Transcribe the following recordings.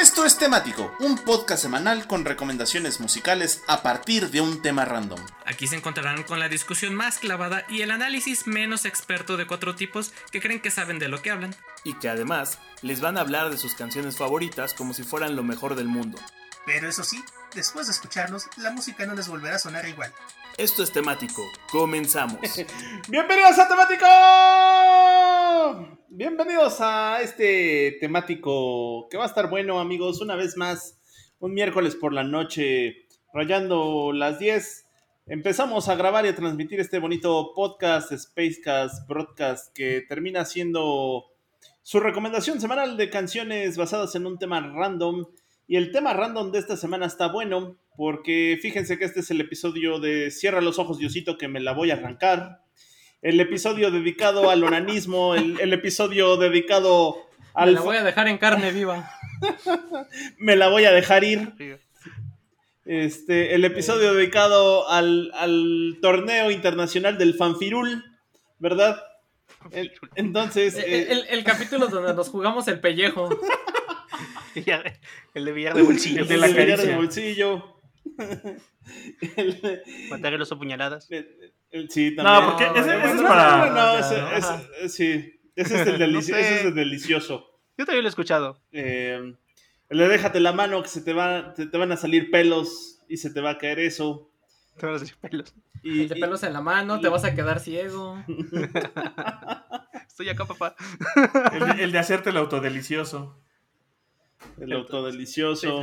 Esto es Temático, un podcast semanal con recomendaciones musicales a partir de un tema random. Aquí se encontrarán con la discusión más clavada y el análisis menos experto de cuatro tipos que creen que saben de lo que hablan. Y que además les van a hablar de sus canciones favoritas como si fueran lo mejor del mundo. Pero eso sí, después de escucharlos, la música no les volverá a sonar igual. Esto es temático. Comenzamos. Bienvenidos a Temático. Bienvenidos a este temático que va a estar bueno, amigos. Una vez más, un miércoles por la noche, rayando las 10. Empezamos a grabar y a transmitir este bonito podcast, Spacecast, Broadcast, que termina siendo su recomendación semanal de canciones basadas en un tema random. Y el tema random de esta semana está bueno, porque fíjense que este es el episodio de Cierra los ojos, Diosito, que me la voy a arrancar. El episodio dedicado al onanismo, el, el episodio dedicado al... Me la voy a dejar en carne viva. me la voy a dejar ir. Este, el episodio dedicado al, al torneo internacional del fanfirul, ¿verdad? El- entonces... El, el- el capítulo donde nos jugamos el pellejo. El de billar de bolsillo. el de la caricia caricia. de bolsillo. El- Matar los a puñaladas. el- el- sí, No, también. porque ese, ese es No, para. no, no, Ya, ese- no. ese- sí. Ese es el, delici- No sé. ese es el delicioso. Yo también lo he escuchado. Eh, el de déjate la mano que se te, va, te, te van a salir pelos y se te va a caer eso. Te van a hacer pelos. Y, El de pelos en la mano, te vas a quedar ciego. Estoy acá, papá. El, de- el de hacerte el autodelicioso. El autodelicioso.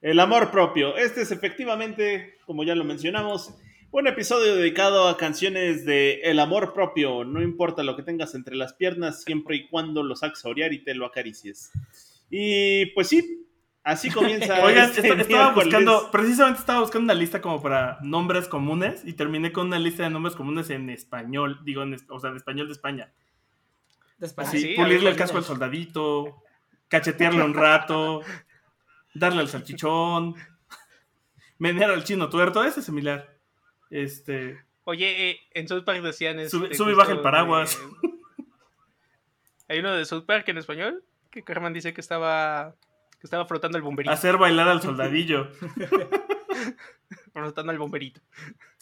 El amor propio. Este es efectivamente, como ya lo mencionamos, un episodio dedicado a canciones de el amor propio. No importa lo que tengas entre las piernas, siempre y cuando lo saques a orear y te lo acaricies. Y pues sí, así comienza. Oigan, este esta- estaba miércoles. buscando, precisamente estaba buscando una lista como para nombres comunes y terminé con una lista de nombres comunes en español, digo, en o sea, en español de España. Despacio. Así, sí, pulirle el casco al soldadito, cachetearle un rato, darle al salchichón, menear al chino tuerto, ese es similar. Este, Oye, eh, en South Park decían. este, Sube- sube y baja el paraguas. de- Hay uno de South Park en español que Carmen dice que estaba. Que estaba frotando el bomberito. hacer bailar al soldadillo. Frotando el bomberito.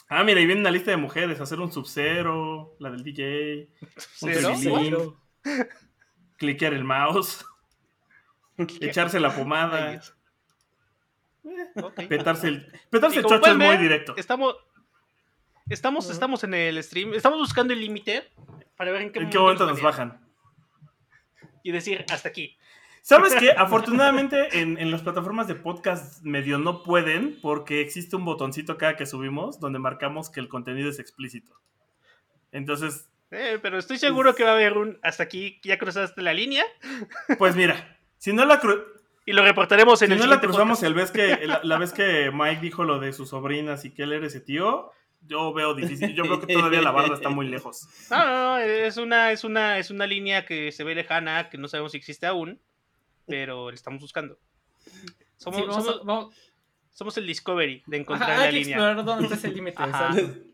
Ah, mira, y viene una lista de mujeres, hacer un sub-zero, la del DJ, un cliquear el mouse, echarse la pomada. Ok. petarse el, petarse el chocho es muy directo. Estamos. Estamos, estamos en el stream. Estamos buscando el límite para ver en qué, ¿En qué momento nos bajan? Y decir, hasta aquí. ¿Sabes qué? Afortunadamente en, en las plataformas de podcast medio no pueden porque existe un botoncito cada que subimos donde marcamos que el contenido es explícito. Entonces, Eh, pero estoy seguro que va a haber un hasta aquí, ya cruzaste la línea. pues mira, si no la, cru- Y lo reportaremos en si el no la cruzamos el vez que, la, la vez que Mike dijo lo de sus sobrinas y que él era ese tío, yo veo difícil. Yo creo que todavía la barda está muy lejos. No, no, no, es una, es una, es una línea que se ve lejana, que no sabemos si existe aún, pero la estamos buscando. Somos, Sí, vamos a- somos, vamos- somos el Discovery de encontrar Ajá, la hay que línea. explorar dónde está ese límite.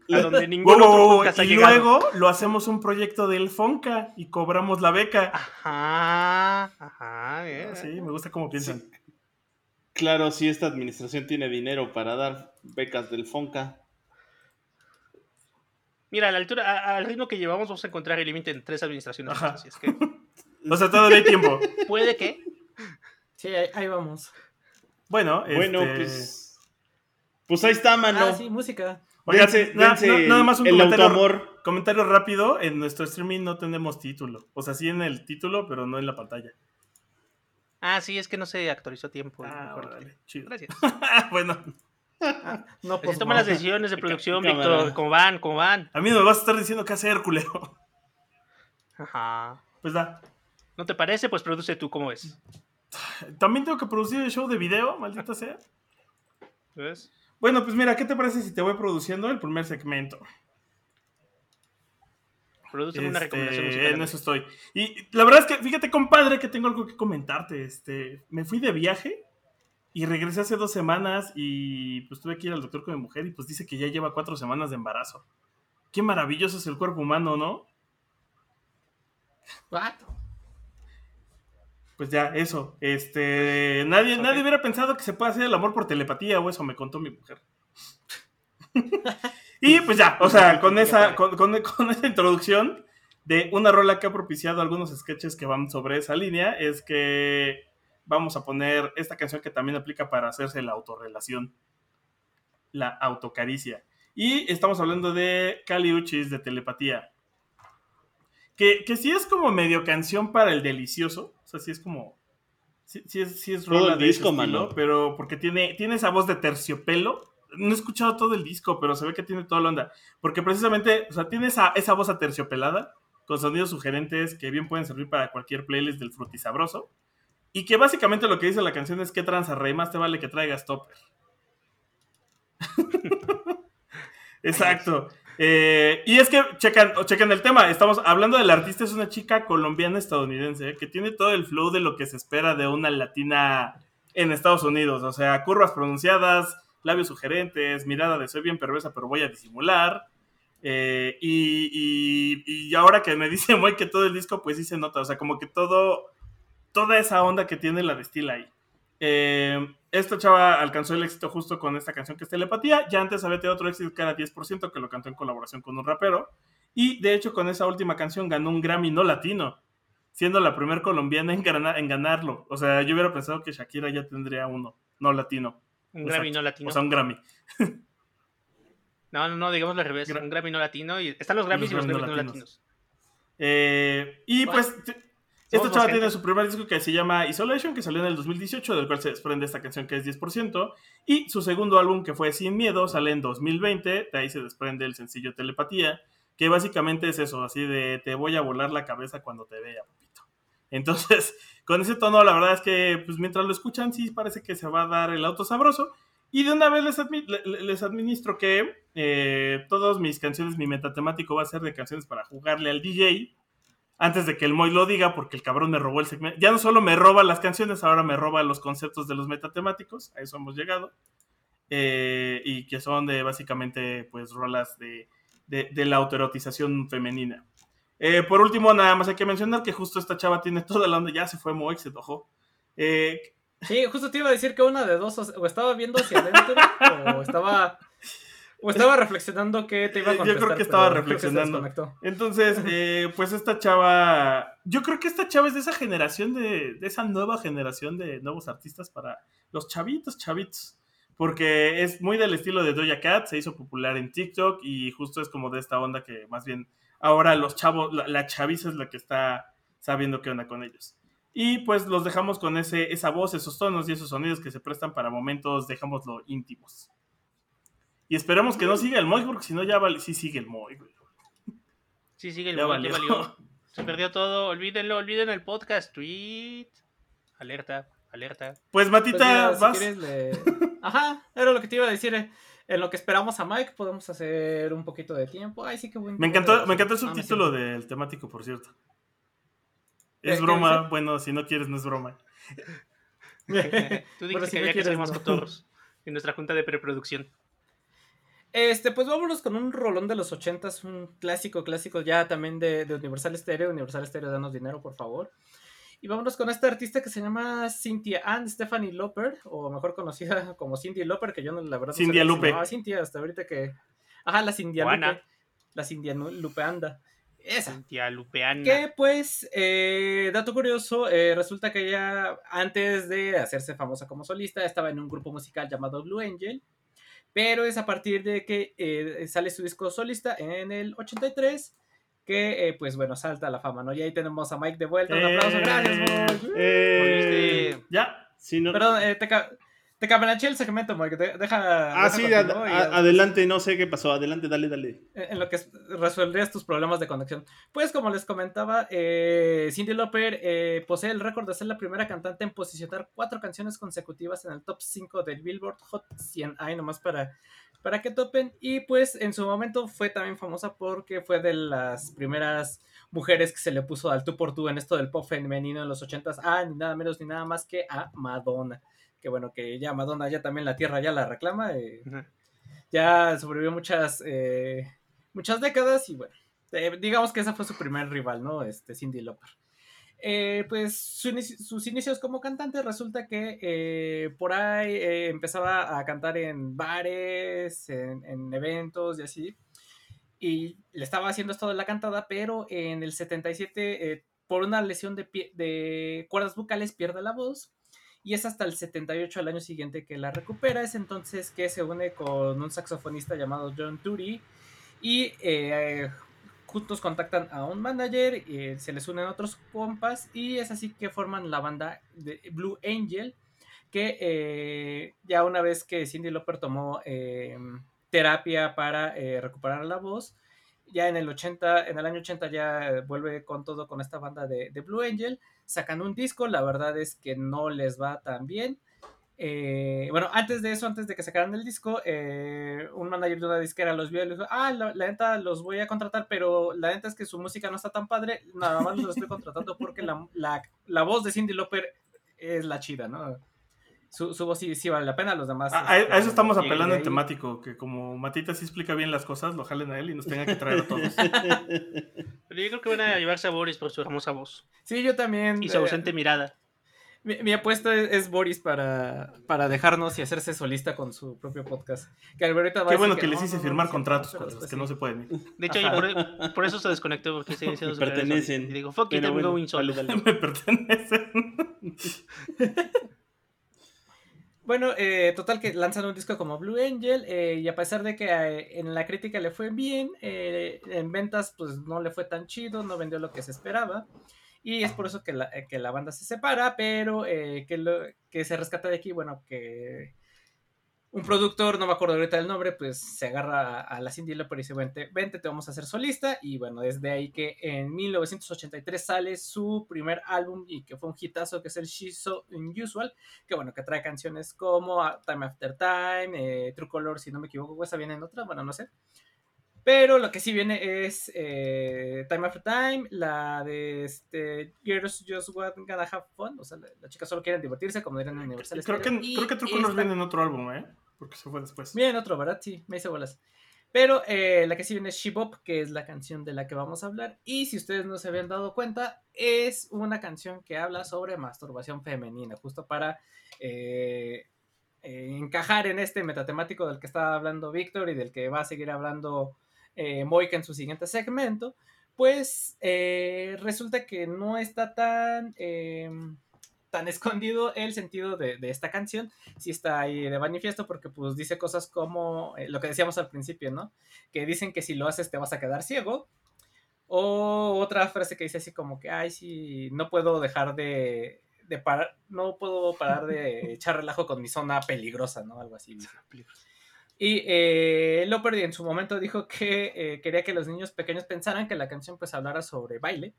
Ajá. exacto. A donde Wow, ningún wow, otro wow, podcast ha y llegado. luego lo hacemos un proyecto del Fonca y cobramos la beca. Ajá, ajá. Sí, me gusta cómo piensan. Claro, si esta administración tiene dinero para dar becas del Fonca. Mira, a la altura, a- al ritmo que llevamos, vamos a encontrar el límite en tres administraciones. Ajá. Así es que O sea, todavía hay tiempo. puede que. Sí, ahí, ahí vamos. Bueno, Bueno, este, pues. Pues ahí está, mano. Ah, sí, música. Oigan, Dense- na- dense na- nada más un el comentario, autoamor. comentario rápido. En nuestro streaming no tenemos título. O sea, sí en el título, pero no en la pantalla. Ah, sí, es que no se actualizó a tiempo. Ah, Mejor. órale, chido. Gracias. bueno, No, Así pues, toman no. las decisiones de producción. Víctor. ¿Cómo van? ¿Cómo van? a mí no me vas a estar diciendo qué hacer, culero. Ajá. Pues da. ¿No te parece? Pues produce tú, ¿cómo ves? También tengo que producir el show de video, maldita sea. ¿Ves? Bueno, pues mira, ¿qué te parece si te voy produciendo el primer segmento? Produce una Este, recomendación musical. en eso estoy. Y la verdad es que, fíjate, compadre, que tengo algo que comentarte. Este, me fui de viaje y regresé hace dos semanas y pues tuve que ir al doctor con mi mujer y pues dice que ya lleva cuatro semanas de embarazo. Qué maravilloso es el cuerpo humano, ¿no? What? Pues ya, eso. Este, nadie, Ok. nadie hubiera pensado que se puede hacer el amor por telepatía o eso me contó mi mujer. y pues ya, o sea, con esa, con, con- con esa introducción de una rola que ha propiciado algunos sketches que van sobre esa línea, es que vamos a poner esta canción que también aplica para hacerse la autorrelación, la autocaricia. Y estamos hablando de Kali Uchis de telepatía. Que, que sí es como medio canción para el delicioso. O sea, sí es como. Sí, sí es, sí es Todo el de disco, estilo, mano. Pero porque tiene, tiene esa voz de terciopelo. No he escuchado todo el disco, pero se ve que tiene toda la onda. Porque precisamente, o sea, tiene esa, esa voz aterciopelada, con sonidos sugerentes que bien pueden servir para cualquier playlist del frutisabroso. Y que básicamente lo que dice la canción es que tranza, rey, más te vale que traigas topper. Exacto. Eh, y es que, checan, checan el tema, estamos hablando del artista, es una chica colombiana estadounidense eh, que tiene todo el flow de lo que se espera de una latina en Estados Unidos. O sea, curvas pronunciadas, labios sugerentes, mirada de soy bien perversa, pero voy a disimular. Eh, y, y- ahora que me dice muy que todo el disco, pues sí se nota. O sea, como que todo, toda esa onda que tiene la destila ahí. Esta chava alcanzó el éxito justo con esta canción que es Telepatía. Ya antes había tenido otro éxito que era 10%, que lo cantó en colaboración con un rapero. Y de hecho, con esa última canción ganó un Grammy no latino, siendo la primer colombiana en, gana- en ganarlo. O sea, yo hubiera pensado que Shakira ya tendría uno no latino. Un Grammy no latino. O sea, un Grammy. No, no, no, digamos al revés. Gra- un Grammy no latino. Y están los Grammys y los Grammy Grammys no no latinos. latinos. Eh, y Bueno, pues, esta chava tiene su primer disco que se llama Isolation, que salió en el 2018, del cual se desprende esta canción que es 10%. Y su segundo álbum, que fue Sin Miedo, sale en 2020. De ahí se desprende el sencillo Telepatía, que básicamente es eso, así de te voy a volar la cabeza cuando te vea, papito. Entonces, con ese tono, la verdad es que, pues mientras lo escuchan, sí parece que se va a dar el auto sabroso. Y de una vez les, admi- le- les administro que eh, todas mis canciones, mi metatemático va a ser de canciones para jugarle al DJ antes de que el Moy lo diga, porque el cabrón me robó el segmento. Ya no solo me roba las canciones, ahora me roba los conceptos de los metatemáticos. A eso hemos llegado. Eh, y que son de básicamente, pues, rolas de, de, de la autoerotización femenina. Eh, por último, nada más hay que mencionar que justo esta chava tiene toda la onda. Ya se fue Moy, se enojó. Eh, Sí, justo te iba a decir que una de dos, o estaba viendo hacia adentro, o estaba, o estaba reflexionando que te iba a Yo contestar. creo que estaba pero creo que se reflexionando. Entonces, eh, pues esta chava, yo creo que esta chava es de esa generación, de, de esa nueva generación de nuevos artistas para los chavitos, chavitos. Porque es muy del estilo de Doja Cat, se hizo popular en TikTok y justo es como de esta onda que más bien ahora los chavos, la, la chaviza es la que está sabiendo qué onda con ellos. Y pues los dejamos con ese, esa voz, esos tonos y esos sonidos que se prestan para momentos, dejámoslo íntimos. Y esperemos que no siga el Moy, porque si no ya vale, sí sigue el Moy, güey. Sí, sigue el Ya Moy, ya valió. valió. Se perdió todo. Olvídenlo, olviden el podcast. Tweet. Alerta, alerta. Pues Pues Matita, si vas. quieres le- Ajá, era lo que te iba a decir. eh. En lo que esperamos a Mike, podemos hacer un poquito de tiempo. Ay, sí, qué buen Me encantó, me encantó el. Ah, subtítulo del temático, por cierto. ¿Qué- Es broma, bueno, si no quieres, no es broma. Tú dijiste si que no había que ser quieres, más no. cotorros en nuestra junta de preproducción. Este, pues vámonos con un rolón de los ochentas, un clásico, clásico ya también de, de Universal Stereo. Universal Stereo, danos dinero, por favor. Y vámonos con esta artista que se llama Cynthia Ann Stephanie Loper, o mejor conocida como Cindy Loper, que yo no, la verdad no sabía que se Lupe. Cynthia hasta ahorita que... Ajá, la Juana. Lupe. La Cindia Nu- Lupe anda. Esa. Cintia Lupeana. Que pues, eh, dato curioso, eh, resulta que ella antes de hacerse famosa como solista estaba en un grupo musical llamado Blue Angel, pero es a partir de que eh, sale su disco solista en el 83 que eh, pues bueno, salta a la fama, ¿no? Y ahí tenemos a Mike de vuelta, un aplauso, Eh, gracias Mike. Eh, Volviste. Ya. si no- Perdón, eh, te, te cabenaché el segmento, Mike, de- deja... Ah, sí, ad- continúo y a- ya- adelante, no sé qué pasó. Adelante, dale, dale. en lo que es- resolverías tus problemas de conexión. Pues como les comentaba, eh, Cindy Lauper eh, posee el récord de ser la primera cantante en posicionar cuatro canciones consecutivas en el top 5 del Billboard Hot 100. Ahí nomás para, para que topen. Y pues en su momento fue también famosa porque fue de las primeras mujeres que se le puso al tú por tú en esto del pop femenino en los 80s. Ah, ni nada menos ni nada más que a Madonna. Que bueno, que ya Madonna ya también la tierra ya la reclama. eh, ya sobrevivió muchas eh, muchas décadas y bueno, eh, digamos que esa fue su primer rival, ¿no? Este Cindy Lauper. Pues su sus inicios como cantante resulta que por ahí empezaba a cantar en bares, en, en eventos y así. Y le estaba haciendo esto de la cantada, pero en el 77, eh, por una lesión de, pie- de cuerdas vocales, pierde la voz. Y es hasta el 78 al año siguiente que la recupera. Es entonces que se une con un saxofonista llamado John Turi. Y eh, juntos contactan a un manager, eh, se les unen otros compas y es así que forman la banda de Blue Angel, que eh, ya una vez que Cindy Lauper tomó eh, terapia para eh, recuperar la voz, ya en el 80, en el año 80 ya vuelve con todo con esta banda de Blue Angel, sacan un disco, la verdad es que no les va tan bien. Eh, bueno, antes de eso, antes de que sacaran el disco, eh, un manager de una disquera los vio y les dijo, ah, la, la neta los voy a contratar, pero la neta es que su música no está tan padre, nada más los estoy contratando porque la, la- la voz de Cindy Lauper es la chida, ¿no? Su, su voz sí, sí vale la pena, los demás... A, a- a eso estamos apelando en temático, que como Matita sí explica bien las cosas, lo jalen a él y nos tenga que traer a todos. Pero yo creo que van a llevarse a Boris por su hermosa voz. Sí, yo también... Y su eh, ausente mirada. Mi, mi apuesta es, es Boris para, para dejarnos y hacerse solista con su propio podcast. Que va Qué decir bueno que les no, hice no, no, firmar no, contratos pero con los después que sí. no se pueden ir. De hecho, por, por eso se desconectó porque se Me pertenecen. Y digo, fuck it, I'm bueno, going solo. Me pertenecen. Bueno, eh, total que lanzan un disco como Blue Angel eh, y a pesar de que eh, en la crítica le fue bien, eh, en ventas pues no le fue tan chido, no vendió lo que se esperaba y es por eso que la, que la banda se separa, pero que, lo, que se rescata de aquí, bueno, que un productor, no me acuerdo ahorita del nombre, pues se agarra a, a la Cindy Lauper y dice, vente, vente, te vamos a hacer solista y bueno, desde ahí que en 1983 sale su primer álbum y que fue un hitazo que es el She's So Unusual que bueno, que trae canciones como ah, Time After Time, eh, True Color, si no me equivoco, esa viene en otra, bueno, no sé. Pero lo que sí viene es eh, Time After Time, la de este, Girls Just Want Gonna Have Fun, o sea, la, la chica solo quieren divertirse, como dirán en Universal Creo que, y creo que True Colors esta- viene en otro álbum, ¿eh? Porque se fue después. Bien, otro, ¿verdad? Sí, me hice bolas. Pero eh, la que sí viene es She Bop, que es la canción de la que vamos a hablar. Y si ustedes no se habían dado cuenta, es una canción que habla sobre masturbación femenina, justo para eh, eh, encajar en este metatemático del que estaba hablando Víctor y del que va a seguir hablando Moika en su siguiente segmento. Pues resulta que no está tan... tan escondido el sentido de, de esta canción, sí está ahí de manifiesto porque pues dice cosas como eh, lo que decíamos al principio, ¿no? Que dicen que si lo haces te vas a quedar ciego. O otra frase que dice así como que, ay, sí, no puedo dejar de, de parar, no puedo parar de echar relajo con mi zona peligrosa, ¿no? Algo así. Y eh, Loper en su momento dijo que eh, quería que los niños pequeños pensaran que la canción pues hablara sobre baile,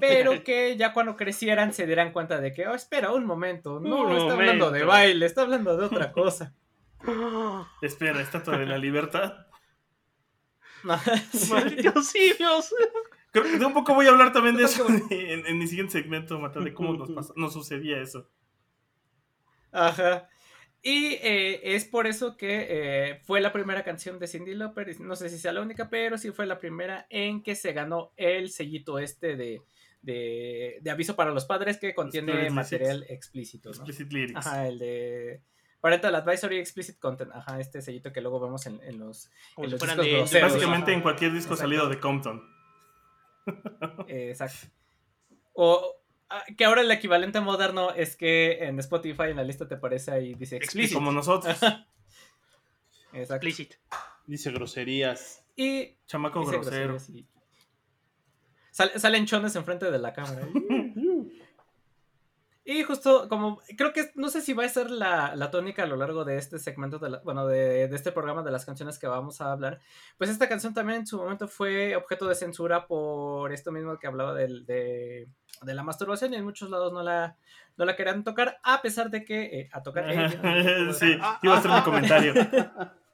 pero que ya cuando crecieran se dieran cuenta de que, oh, espera un momento, no Un está hablando de baile, está hablando de otra cosa. Espera, Estatua de la Libertad. Sí. Malditos simios. Creo que de un poco voy a hablar también de eso en, en mi siguiente segmento, Mata, de cómo nos, pasa- nos sucedía eso. Ajá. Y eh, es por eso que eh, fue la primera canción de Cindy Lauper, no sé si sea la única, pero sí fue la primera en que se ganó el sellito este de, de, de aviso para los padres que contiene Explicit material explícito, ¿no? Explicit Lyrics. Ajá, el de Parental Advisory Explicit Content, ajá, este sellito que luego vemos en, en los, Como en si los fueran discos de- groseros. Básicamente Ajá. en cualquier disco Exacto. salido de Compton. Exacto. O que ahora el equivalente moderno es que en Spotify en la lista te aparece ahí dice explicit. Como nosotros. Exacto. Explicit. Dice groserías. Y Chamaco dice grosero. groserías y- Sal- salen chones enfrente de la cámara. Y justo como, creo que no sé si va a ser la, la tónica a lo largo de este segmento, de la- bueno, de, de este programa de las canciones que vamos a hablar. Pues esta canción también en su momento fue objeto de censura por esto mismo que hablaba del- de, de la masturbación y en muchos lados no la, no la querían tocar, a pesar de que eh, a tocar... eh, sí, iba a ser mi comentario.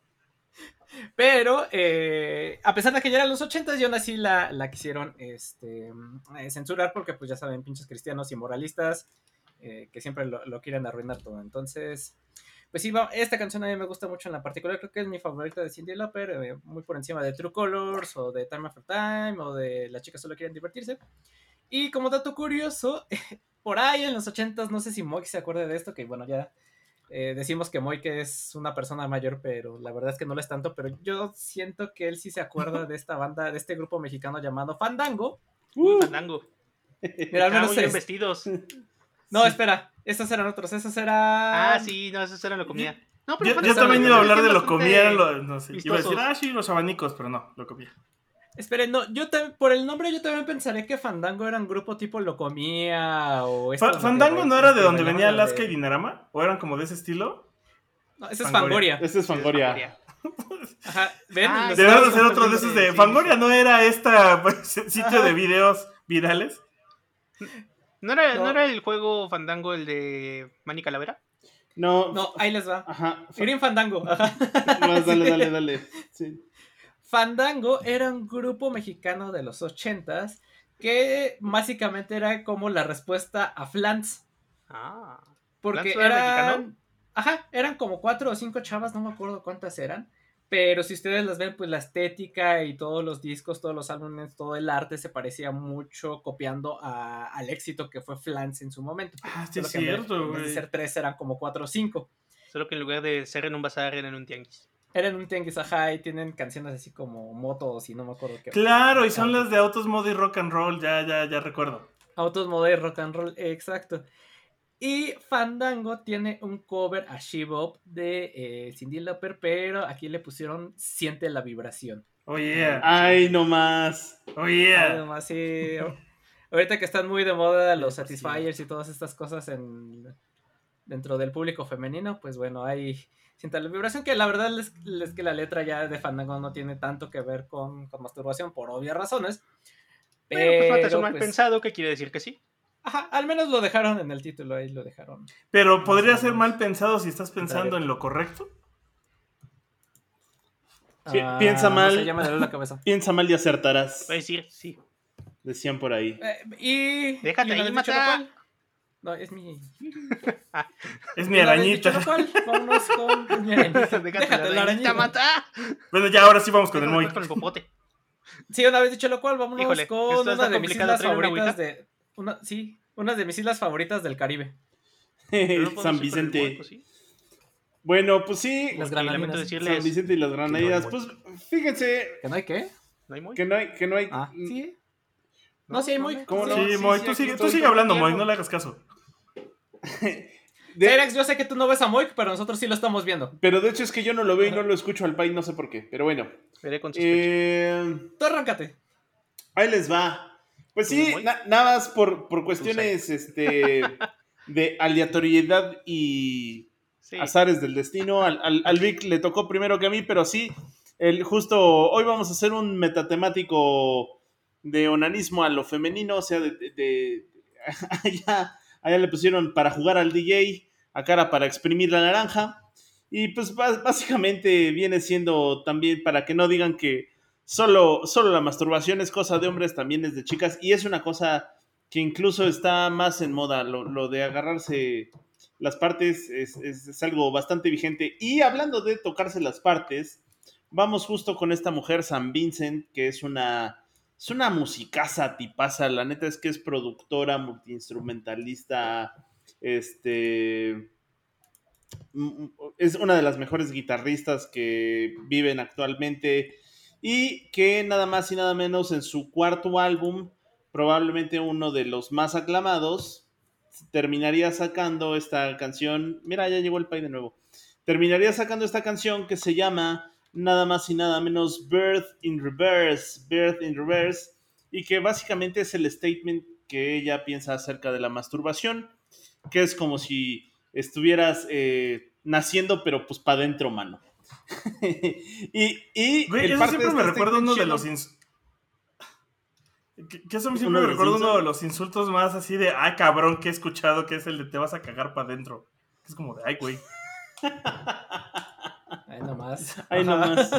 Pero eh, a pesar de que ya eran los 80 y aún así la, la quisieron este, eh, censurar porque pues ya saben, pinches cristianos y moralistas eh, que siempre lo, lo quieren arruinar todo. Entonces, pues sí, va- esta canción a mí me gusta mucho en la particular, creo que es mi favorita de Cindy Lauper, eh, muy por encima de True Colors o de Time After Time o de Las chicas solo quieren divertirse. Y como dato curioso, por ahí en los 80 no sé si Moik se acuerda de esto, que bueno, ya eh, decimos que Moik es una persona mayor, pero la verdad es que no lo es tanto, pero yo siento que él sí se acuerda de esta banda, de este grupo mexicano llamado Fandango. Uy, Fandango. Mira, al Ah, menos muy bien es- vestidos. No, espera, estos eran otros, esos eran... Ah, sí, no, esos eran lo comía. No, pero Yo, Fandango yo también iba a hablar de lo comía, lo- no sé, iba a decir, ah, sí, los abanicos, pero no, lo comía. Esperen, no, yo también, por el nombre yo también pensaría que Fandango era un grupo tipo Locomía o... Fa- ¿Fandango que- no era de que donde venía la Alaska de- y Dinarama? ¿O eran como de ese estilo? No, ese es Fangoria. Fangoria. Este es Fangoria. Ajá, ven, Ah, estamos hacer otro de esos de sí, Fangoria. ¿no era esta pues, sitio Ajá. de videos virales? ¿No era, No. ¿No era el juego Fandango el de Manny Calavera? No, No, ahí les va. ajá. Green Fandango. Ajá. Más, dale, Sí. dale, dale. Sí. Fandango era un grupo mexicano de los ochentas que básicamente era como la respuesta a Flans. Ah. Porque ¿Flans era eran. Ajá, eran como cuatro o cinco chavas, no me acuerdo cuántas eran. Pero si ustedes las ven, pues la estética y todos los discos, todos los álbumes, todo el arte se parecía mucho copiando a- al éxito que fue Flans en su momento. Ah, sí, es cierto, En vez de ser tres, eran como cuatro o cinco. Solo que en lugar de ser en un bazar, eran en un tianguis. Eran un tianguis, ajá, y tienen canciones así como motos y no me acuerdo qué. Claro, y son las de Autos Modo y Rock and Roll, ya, ya, ya recuerdo. Autos Modern Rock and Roll, exacto. Y Fandango tiene un cover a She Bop de eh, Cindy Lauper, pero aquí le pusieron Siente la vibración. Oh yeah, Ay, no más. oh yeah. Además, sí, ahorita que están muy de moda los Satisfiers y todas estas cosas en, dentro del público femenino, pues bueno, hay Siente la vibración, que la verdad es, es que la letra ya de Fandango no tiene tanto que ver con, con masturbación, por obvias razones. Pero pues no te Pero, mal pues, pensado, que quiere decir que sí. Ajá, al menos lo dejaron en el título, ahí lo dejaron. Pero podría ser mal pensado si estás pensando en lo correcto. Pi- Ah, piensa no mal. sé, ya me dolió la cabeza. Piensa mal y acertarás. Va a decir sí. Decían por ahí. Eh, y. Déjate y ahí, mata. No, es mi. Es mi dicho arañita. lo cual, vámonos con. mi arañita. Déjate, la arañita, mata. Bueno, ya ahora sí vamos con el Moy. con el popote. Sí, una vez dicho lo cual, vámonos Híjole, con una de mis islas ¿trae una favoritas de. Una, sí, una de mis islas favoritas del Caribe. No San Vicente. Sí. Bueno, pues sí. Las granadinas. San Vicente y las Granadinas. Pues fíjense ¿Que no hay qué? ¿no hay Moy? que no hay. Que no hay Ah, sí. No, sí hay muy. ¿Cómo no? Sí, sí, tú sigue, tú sigue hablando, Moy, tiempo. no le hagas caso. de- yo sé que tú no ves a Moik, pero nosotros sí lo estamos viendo. pero de hecho es que yo no lo veo y no lo escucho al país, no sé por qué. Pero bueno. Veré con. Eh, Tú arráncate. ahí les va. Pues sí, na- nada más por, por cuestiones este, de aleatoriedad y Sí. azares del destino. Al, al, al Vic le tocó primero que a mí, pero sí, el, justo hoy vamos a hacer un metatemático de onanismo a lo femenino, o sea, de... de- allá, allá le pusieron para jugar al DJ, a cara para exprimir la naranja. Y pues básicamente viene siendo también para que no digan que solo, solo la masturbación es cosa de hombres, también es de chicas. Y es una cosa que incluso está más en moda, lo, lo de agarrarse las partes es, es- es algo bastante vigente. Y hablando de tocarse las partes, vamos justo con esta mujer, San Vincent, que es una, es una musicaza tipaza. La neta es que es productora, multiinstrumentalista, este... mm, Es una de las mejores guitarristas que viven actualmente y que nada más y nada menos en su cuarto álbum, probablemente uno de los más aclamados, terminaría sacando esta canción. Mira, ya llegó el pay de nuevo. Terminaría sacando esta canción que se llama nada más y nada menos Birth in Reverse. Birth in Reverse. Y que básicamente es el statement que ella piensa acerca de la masturbación. Que es como si estuvieras eh, naciendo, pero pues para adentro, mano. y y Güey, eso siempre me recuerda uno de los que, que eso siempre ¿Uno me recuerda uno de los insultos más así de ay cabrón que he escuchado que es el de te vas a cagar para adentro. Es como de ay güey. Ahí nomás. Ahí nomás.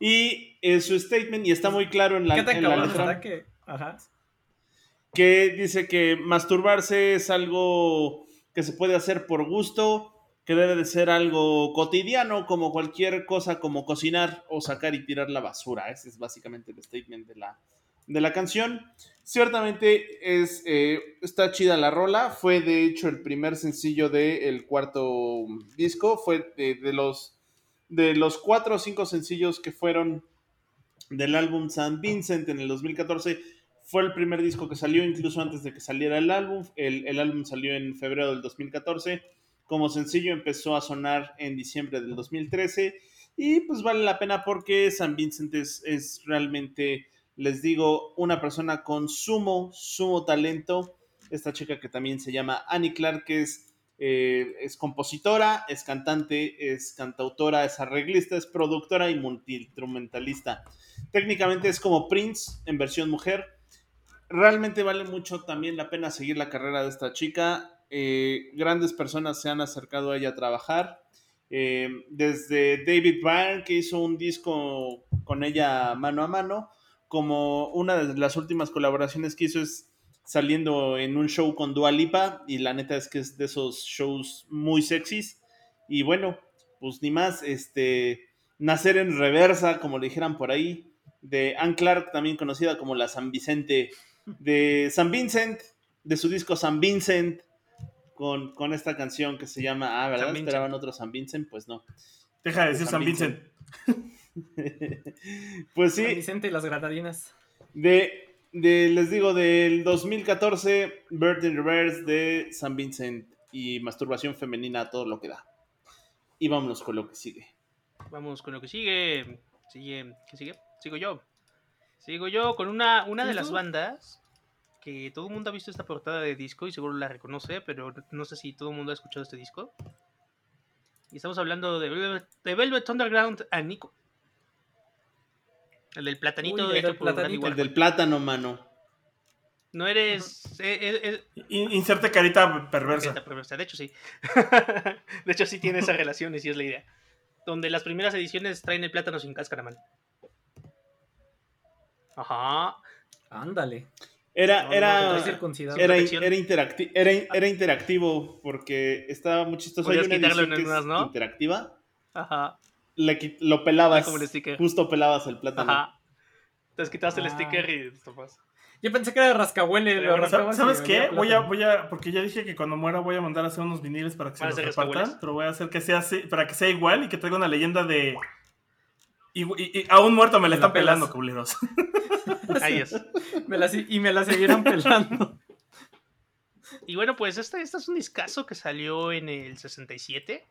Y eh, su statement, y está muy claro en la, ¿Qué tan en la letra, que.? Ajá. que dice que masturbarse es algo que se puede hacer por gusto, que debe de ser algo cotidiano, como cualquier cosa, como cocinar o sacar y tirar la basura. Ese es básicamente el statement de la, de la canción. Ciertamente es, eh, está chida la rola. Fue de hecho el primer sencillo del cuarto disco. Fue de, de los, de los cuatro o cinco sencillos que fueron del álbum San Vincent en el 2014. Fue el primer disco que salió incluso antes de que saliera el álbum. El, el álbum salió en febrero del 2014. Como sencillo empezó a sonar en diciembre del 2013. Y pues vale la pena porque San Vincent es, es realmente, les digo, una persona con sumo, sumo talento. Esta chica que también se llama Annie Clark, que es, eh, es compositora, es cantante, es cantautora, es arreglista, es productora y multiinstrumentalista. Técnicamente es como Prince en versión mujer. Realmente vale mucho también la pena seguir la carrera de esta chica. Eh, grandes personas se han acercado a ella a trabajar. Eh, desde David Byrne, que hizo un disco con ella mano a mano, como una de las últimas colaboraciones que hizo es saliendo en un show con Dua Lipa, y la neta es que es de esos shows muy sexys. Y bueno, pues ni más, este, nacer en reversa, como le dijeran por ahí, de Anne Clark, también conocida como la San Vicente, de San Vincent, de su disco San Vincent, con, con esta canción que se llama, ah, ¿verdad? San. Esperaban otro San Vincent, pues no. Deja de decir San San Vincent. pues San sí, Vicente y las granadinas. de, de, les digo, del 2014, Bird in Reverse de San Vincent y masturbación femenina a todo lo que da. Y vámonos con lo que sigue. Vamos con lo que sigue. Sigue. ¿Qué sigue? Sigo yo. Sigo yo con una, una de ¿Sí, las bandas que todo el mundo ha visto esta portada de disco y seguro la reconoce, pero no sé si todo el mundo ha escuchado este disco. Y estamos hablando de Velvet, de Velvet Underground a Nico. El del platanito Uy, el hecho del platanito. El del plátano, mano. No eres. eh, eh, eh, In- Inserte carita perversa. Carita perversa. De hecho, sí. de hecho, sí tiene esa relación y sí es la idea. Donde las primeras ediciones traen el plátano sin cáscara, man. Ajá. Ándale. Era, No, era, era, era, interacti- era, era interactivo porque estaba muy chistoso. Hay una edición que es ¿no? interactiva. Ajá. Le lo pelabas. Como el sticker. Justo pelabas el plátano. Ajá. Entonces quitaste el Ah. sticker y topas. Yo pensé que era rascahuele. Pero Lo rascabas ¿Sabes qué? Voy a, voy a, porque ya dije que cuando muera voy a mandar a hacer unos viniles para que se ¿Van a los repartan, pero voy a hacer que sea así, para que sea igual y que traiga una leyenda de... Y, y- y a un muerto me la Me la están pelando, culeros. Ahí es. Me la si- y me la siguieron pelando. Y bueno, pues este, este es un discazo que salió en el 67.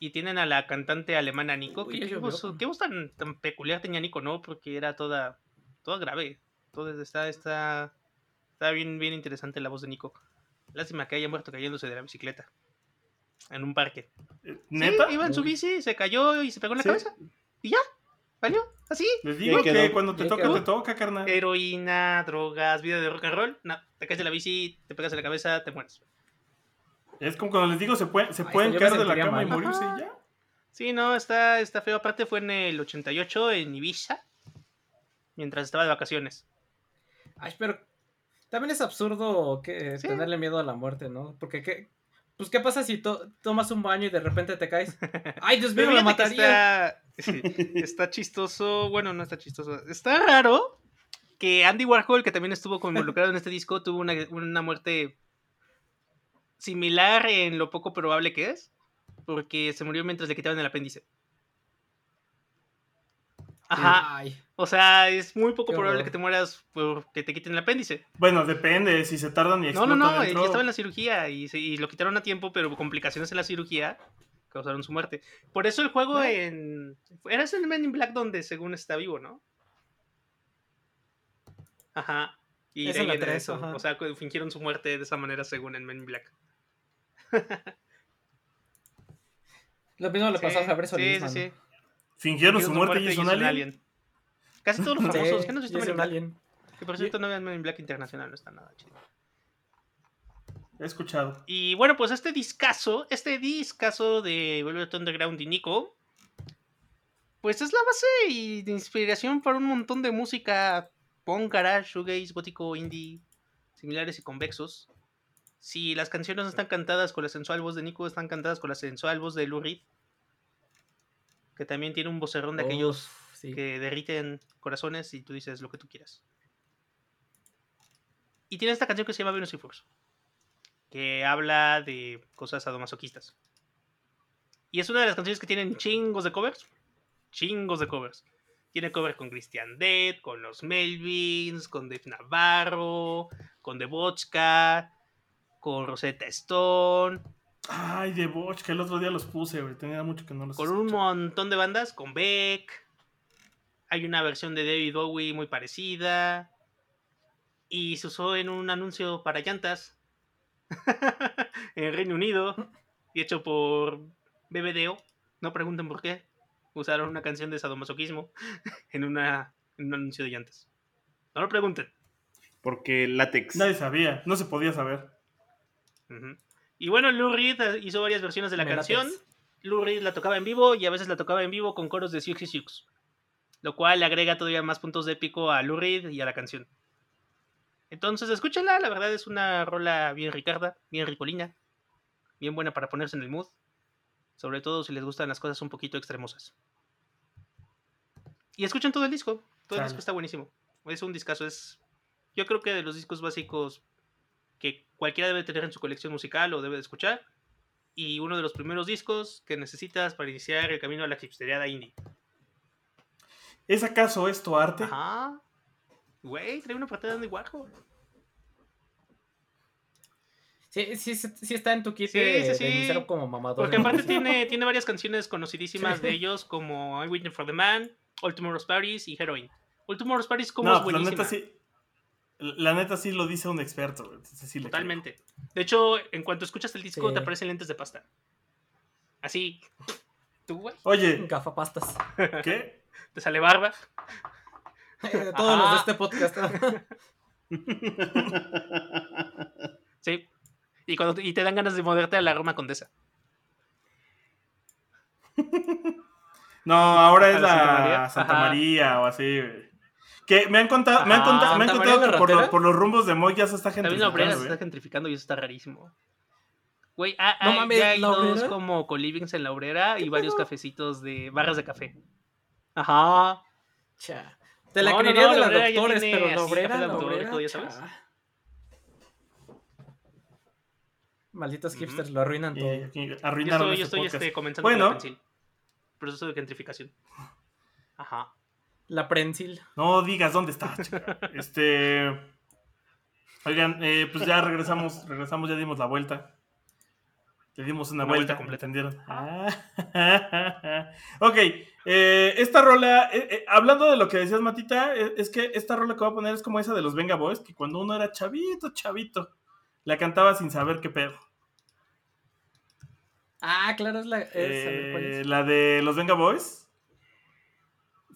Y tienen a la cantante alemana Nico. Uy, qué, voz, qué voz tan, tan peculiar tenía Nico, ¿no? Porque era toda, toda grave. Todo está, está, está bien, bien interesante la voz de Nico. Lástima que haya muerto cayéndose de la bicicleta. En un parque. ¿Neta? Sí, iba en su bici, se cayó y se pegó en la Sí. cabeza. Y ya, ¿valió? Así. Les digo que quedó. cuando te toca, quedó. te toca, carnal. Heroína, drogas, vida de rock and roll. No, te caes de la bici, te pegas en la cabeza, te mueres. Es como cuando les digo, se, puede- se Ay, pueden caer de la cama y morirse Ajá. y ya. Sí, no, está, está feo. Aparte fue en el 88 en Ibiza. Mientras estaba de vacaciones. Ay, pero también es absurdo que Sí. tenerle miedo a la muerte, ¿no? Porque qué, pues qué pasa si to- tomas un baño y de repente te caes. Ay, Dios mío, que mataría. está, está chistoso. Bueno, no está chistoso. Está raro que Andy Warhol, que también estuvo como involucrado en este disco, tuvo una, una muerte similar en lo poco probable que es. Porque se murió mientras le quitaban el apéndice. Ajá. Ay, O sea, es muy poco Qué probable horror. que te mueras porque te quiten el apéndice. Bueno, depende, si se tardan y No, no, no, dentro. ya estaba en la cirugía y, se- y lo quitaron a tiempo, pero complicaciones en la cirugía causaron su muerte. Por eso el juego en... Era en Men in Black donde según está vivo, ¿no? Ajá. Y Es en ahí la eso. ajá. O sea, fingieron su muerte de esa manera según en Men in Black. Lo mismo le pasó Sí, a Fabricio sí, Lisman, sí. Fingieron su muerte y es un alien. Casi todos los Sí, famosos. ¿Qué no visto Men in un Black? alien. Que por cierto no vean Men in Black Internacional, no está nada chido. He escuchado. Y bueno, pues este discazo, este discazo de Velvet Underground y Nico, pues es la base y de inspiración para un montón de música punk, garage, shoegaze, gótico, indie, similares y convexos. Si las canciones no están cantadas con la sensual voz de Nico, están cantadas con la sensual voz de Lou Reed, que también tiene un vocerrón de aquellos sí. que derriten corazones y tú dices lo que tú quieras. Y tiene esta canción que se llama Venus y Force, que habla de cosas sadomasoquistas. Y es una de las canciones que tienen chingos de covers. Chingos de covers. Tiene cover con Christian Dead, con los Melvins, con Dave Navarro, con The Vodka, con Rosetta Stone, Ay, de Boch, que el otro día los puse, güey. Tenía mucho que no los con un montón de bandas, con Beck. Hay una versión de David Bowie muy parecida. Y se usó en un anuncio para llantas en Reino Unido y hecho por BBDO. No pregunten por qué. Usaron una canción de sadomasoquismo en, una, en un anuncio de llantas. No lo pregunten. Porque látex. Nadie sabía, no se podía saber. Y bueno, Lou Reed eh, hizo varias versiones de la Me canción. lates. Lou Reed la tocaba en vivo y a veces la tocaba en vivo con coros de Siouxsie Sioux. Lo cual le agrega todavía más puntos de épico a Lou Reed y a la canción. Entonces, escúchenla, la verdad es una rola bien ricarda, bien ricolina, bien buena para ponerse en el mood. Sobre todo si les gustan las cosas un poquito extremosas. Y escuchen todo el disco. Todo el disco está buenísimo. Es un discazo, es. Yo creo que de los discos básicos que cualquiera debe tener en su colección musical o debe de escuchar. Y uno de los primeros discos que necesitas para iniciar el camino a la hipsteriada indie. ¿Es acaso esto arte? Ajá. Güey, trae una patada de Warhol. Sí, sí, sí, está en tu kit Sí, de, sí, de sí. como mamador. Porque aparte tiene, tiene varias canciones conocidísimas Sí. de ellos como I'm Waiting for the Man, All Tomorrow's Parties y Heroin. All Tomorrow's Parties como no, es pues la buenísima. neta sí. La neta sí lo dice un experto, güey. entonces sí le creo. Totalmente. De hecho, en cuanto escuchas el disco Sí. te aparecen lentes de pasta. Así. ¿Tú, güey? Oye, Gafapastas. ¿qué? Te sale barba. Todos los de Ajá. este podcast. Sí. Y, cuando te, y te dan ganas de moverte a la Roma Condesa. No, ahora es ¿A la Santa María? Santa. María o así, güey. Que me han contado, me han contado, me han ¿Santa contado que por, los- por los rumbos de Moy ya se está También la obrera gentrificando, se está gentrificando y eso está rarísimo. Güey, ah, No ah, mames, ya hay ¿la dos obrera? como colivings en la obrera y varios cafecitos de barras de café. Ajá. Cha. Te la No, creería no, de la ya doctores, pero la obrera, la obrera. ya sabes. Malditos hipsters lo arruinan todo. y Yo arruinaron estoy, yo estoy este, comenzando Bueno. con la pensil. Proceso de gentrificación. Ajá. La prensil. No digas dónde estás, chica. Este. Oigan, eh, pues ya regresamos, regresamos, ya dimos la vuelta. Le dimos una, Una vuelta, vuelta completa. ¿entendieron? Ah. ok, eh, esta rola, eh, eh, hablando de lo que decías, Matita, eh, es que esta rola que voy a poner es como esa de los Venga Boys, que cuando uno era chavito, chavito, la cantaba sin saber qué pedo. Ah, claro, es la. es- ¿cuál es? la de los Venga Boys.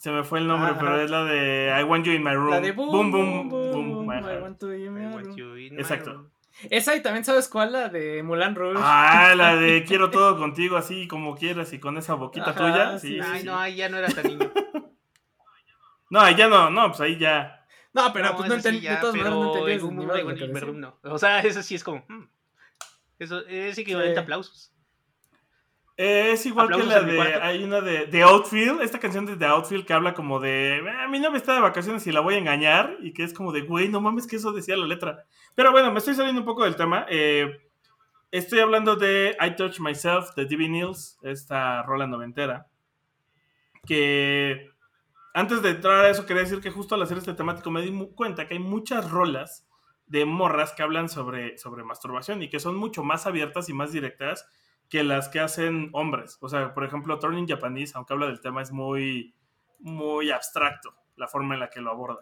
Se me fue el nombre, Ajá. pero es la de I Want You in My Room. La de boom, boom, boom, boom. I want to be I my want room. you in my Exacto. room. Esa y también sabes cuál, la de Mulan Rouge. Ah, la de quiero todo contigo así como quieras y con esa boquita Ajá, tuya. sí, Sí, Ay, sí. no, ahí ya no era tan niño. No, ahí ya no, no, pues ahí ya. No, pero pues no ese sí entendí, de todas maneras no entendí en el no. O sea, eso sí es como. hmm. Eso es equivalente Sí. a aplausos. Es igual que la de. Hay una de, de Outfield, esta canción de The Outfield que habla como de. "Ah, mi novia está de vacaciones y la voy a engañar. Y que es como de, güey, no mames, que eso decía la letra. Pero bueno, me estoy saliendo un poco del tema. Eh, estoy hablando de I Touch Myself de D.B. Nils, esta rola noventera. Que antes de entrar a eso, quería decir que justo al hacer este temático me di cuenta que hay muchas rolas de morras que hablan sobre, sobre masturbación y que son mucho más abiertas y más directas que las que hacen hombres. O sea, por ejemplo, Turning Japanese, aunque habla del tema, es muy, muy abstracto la forma en la que lo aborda.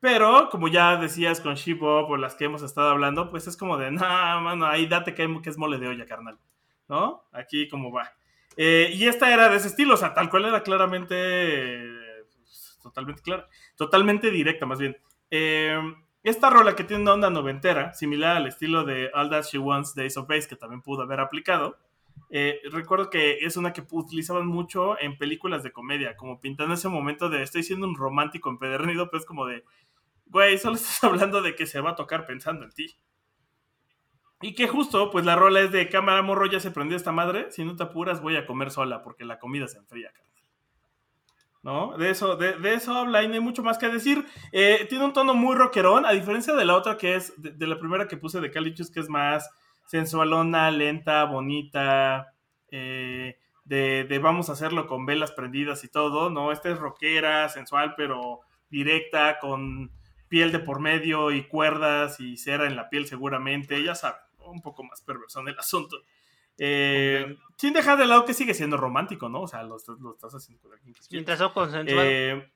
Pero, como ya decías con Shibop o las que hemos estado hablando, pues es como de, no, mano, ahí date que, que es mole de olla, carnal. ¿No? Aquí como va. Eh, y esta era de ese estilo, o sea, tal cual era claramente, eh, totalmente clara, totalmente directa más bien. Eh, esta rola que tiene una onda noventera, similar al estilo de All That She Wants Ace of Base, que también pudo haber aplicado, eh, recuerdo que es una que utilizaban mucho en películas de comedia, como pintando ese momento de estoy siendo un romántico empedernido, pues como de, güey, solo estás hablando de que se va a tocar pensando en ti. Y que justo, pues la rola es de cámara morro, ya se prendió esta madre, si no te apuras voy a comer sola porque la comida se enfría. ¿no? De eso, de, de eso habla y no hay mucho más que decir. Eh, tiene un tono muy rockerón, a diferencia de la otra que es, de, de la primera que puse de Calichus, que es más sensualona, lenta, bonita, eh, de, de vamos a hacerlo con velas prendidas y todo, ¿no? Esta es rockera, sensual, pero directa, con piel de por medio y cuerdas y cera en la piel seguramente, ya saben, un poco más perverso en el asunto. Eh, sin dejar de lado que sigue siendo romántico, ¿no? O sea, lo, estás- lo estás haciendo con alguien que. Mientras sea consensuado. Eh,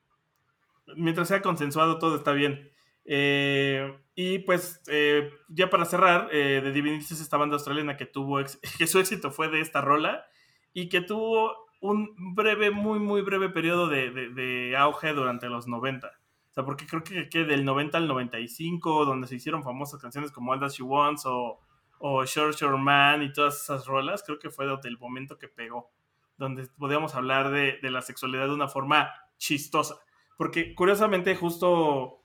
mientras sea consensuado, todo está bien. Eh, y pues, eh, ya para cerrar, eh, The Divinities es esta banda australiana que tuvo ex- que su éxito fue de esta rola y que tuvo un breve, muy, muy breve periodo de, de- de auge durante los 90. O sea, porque creo que, que del 90 al 95, donde se hicieron famosas canciones como All That She Wants o, o Short Short Man y todas esas rolas, creo que fue del momento que pegó, donde podíamos hablar de, de la sexualidad de una forma chistosa. Porque curiosamente, justo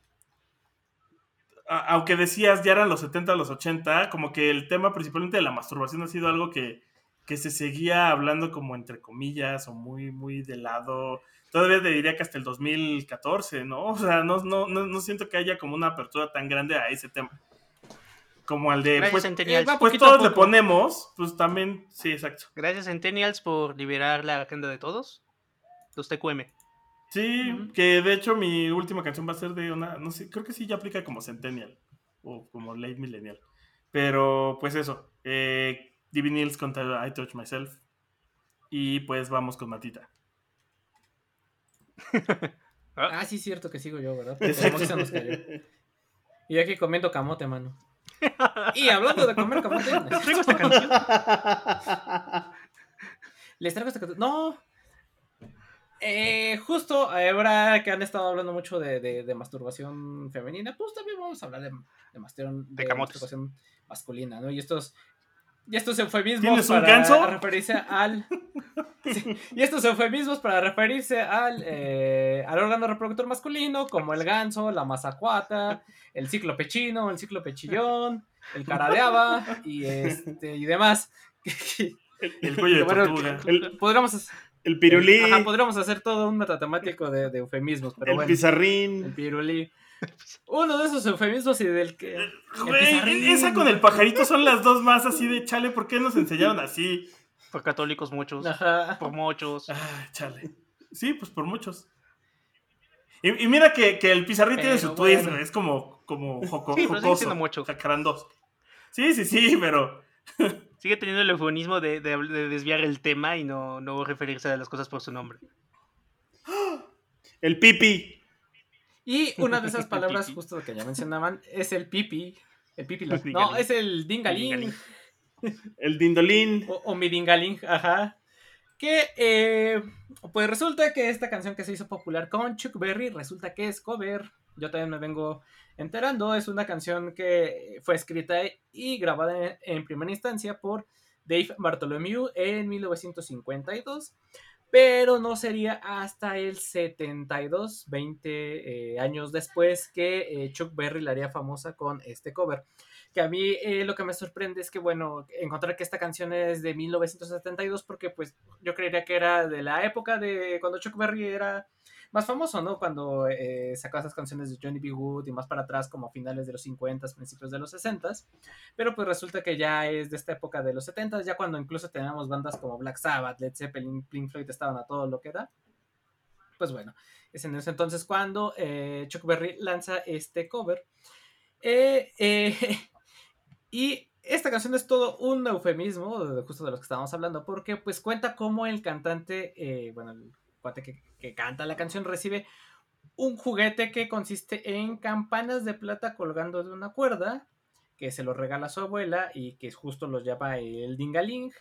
aunque decías ya eran los 70, los 80, como que el tema principalmente de la masturbación ha sido algo que, que se seguía hablando como entre comillas o muy, muy de lado. Todavía te diría que hasta el 2014, ¿no? O sea, no, no, no, no siento que haya como una apertura tan grande a ese tema. Como al de, Gracias, pues, Centennials. va pues todos le ponemos, pues también, sí, exacto. Gracias, Centennials, por liberar la agenda de todos. Los TQM. Sí, que de hecho mi última canción va a ser de una, no sé, creo que sí ya aplica como Centennial o como Late Millennial. Pero pues eso, eh, Divinils contra I Touch Myself. Y pues vamos con Matita. Ah, sí, cierto que sigo yo, ¿verdad? Exacto. Nos cayó. Y aquí comiendo camote, mano. Y hablando de comer camote, Traigo esta canción. les traigo esta canción. No. Eh, justo ahora que han estado hablando mucho de, de- de masturbación femenina, pues también vamos a hablar de, de, masturbación masculina, ¿no? Y estos, y estos eufemismos ¿Tienes un para ganso? referirse al. Sí, y estos eufemismos para referirse al, eh, al órgano reproductor masculino, como el ganso, la mazacuata, el ciclo pechino, el ciclo pechillón, el cara de haba y, este, y demás. El cuello de Bueno. El, podríamos, hacer- el pirulí, ajá, podríamos hacer todo un metatemático de, de eufemismos, pero el bueno. El pizarrín. pirulí. Uno de esos eufemismos y del que. el. Güey, esa con el pajarito son las dos más así de chale, ¿por qué nos enseñaron así? Por católicos muchos. Ajá. Por muchos. Ah, chale. Sí, pues por muchos. Y, y mira que, que el pizarrín tiene su twist, bueno. güey, es como, como joco, Sí, jocoso. siendo mucho. jacarandoso. Sí, sí, sí, pero Sigue teniendo el eufemismo de, de- de desviar el tema y no, no referirse a las cosas por su nombre. El pipi. Y una de esas palabras, justo que ya mencionaban, es el pipi. El pipi. la- No, es el dingaling. dingaling. El dindolín. O, o mi dingaling, ajá. Que, eh, pues resulta que esta canción que se hizo popular con Chuck Berry, resulta que es cover. Yo también me vengo enterando. Es una canción que fue escrita y grabada en, primera instancia por Dave Bartholomew en 1952. Pero no sería hasta el 72, 20 eh, años después, que eh, Chuck Berry la haría famosa con este cover que a mí eh, lo que me sorprende es que, bueno, encontrar que esta canción es de 1972 porque pues yo creería que era de la época de cuando Chuck Berry era más famoso, ¿no? Cuando eh, esas canciones de Johnny B. Good y más para atrás como finales de los 50, principios de los 60, pero pues resulta que ya es de esta época de los 70, ya cuando incluso teníamos bandas como Black Sabbath, Led Zeppelin, Pink Floyd estaban a todo lo que da. Pues bueno, es en ese entonces cuando eh, Chuck Berry lanza este cover. Eh, eh, y esta canción es todo un eufemismo, justo de los que estábamos hablando, porque pues cuenta cómo el cantante, eh, bueno, el cuate que, que canta la canción recibe un juguete que consiste en campanas de plata colgando de una cuerda, que se lo regala a su abuela y que justo los llama el dingaling.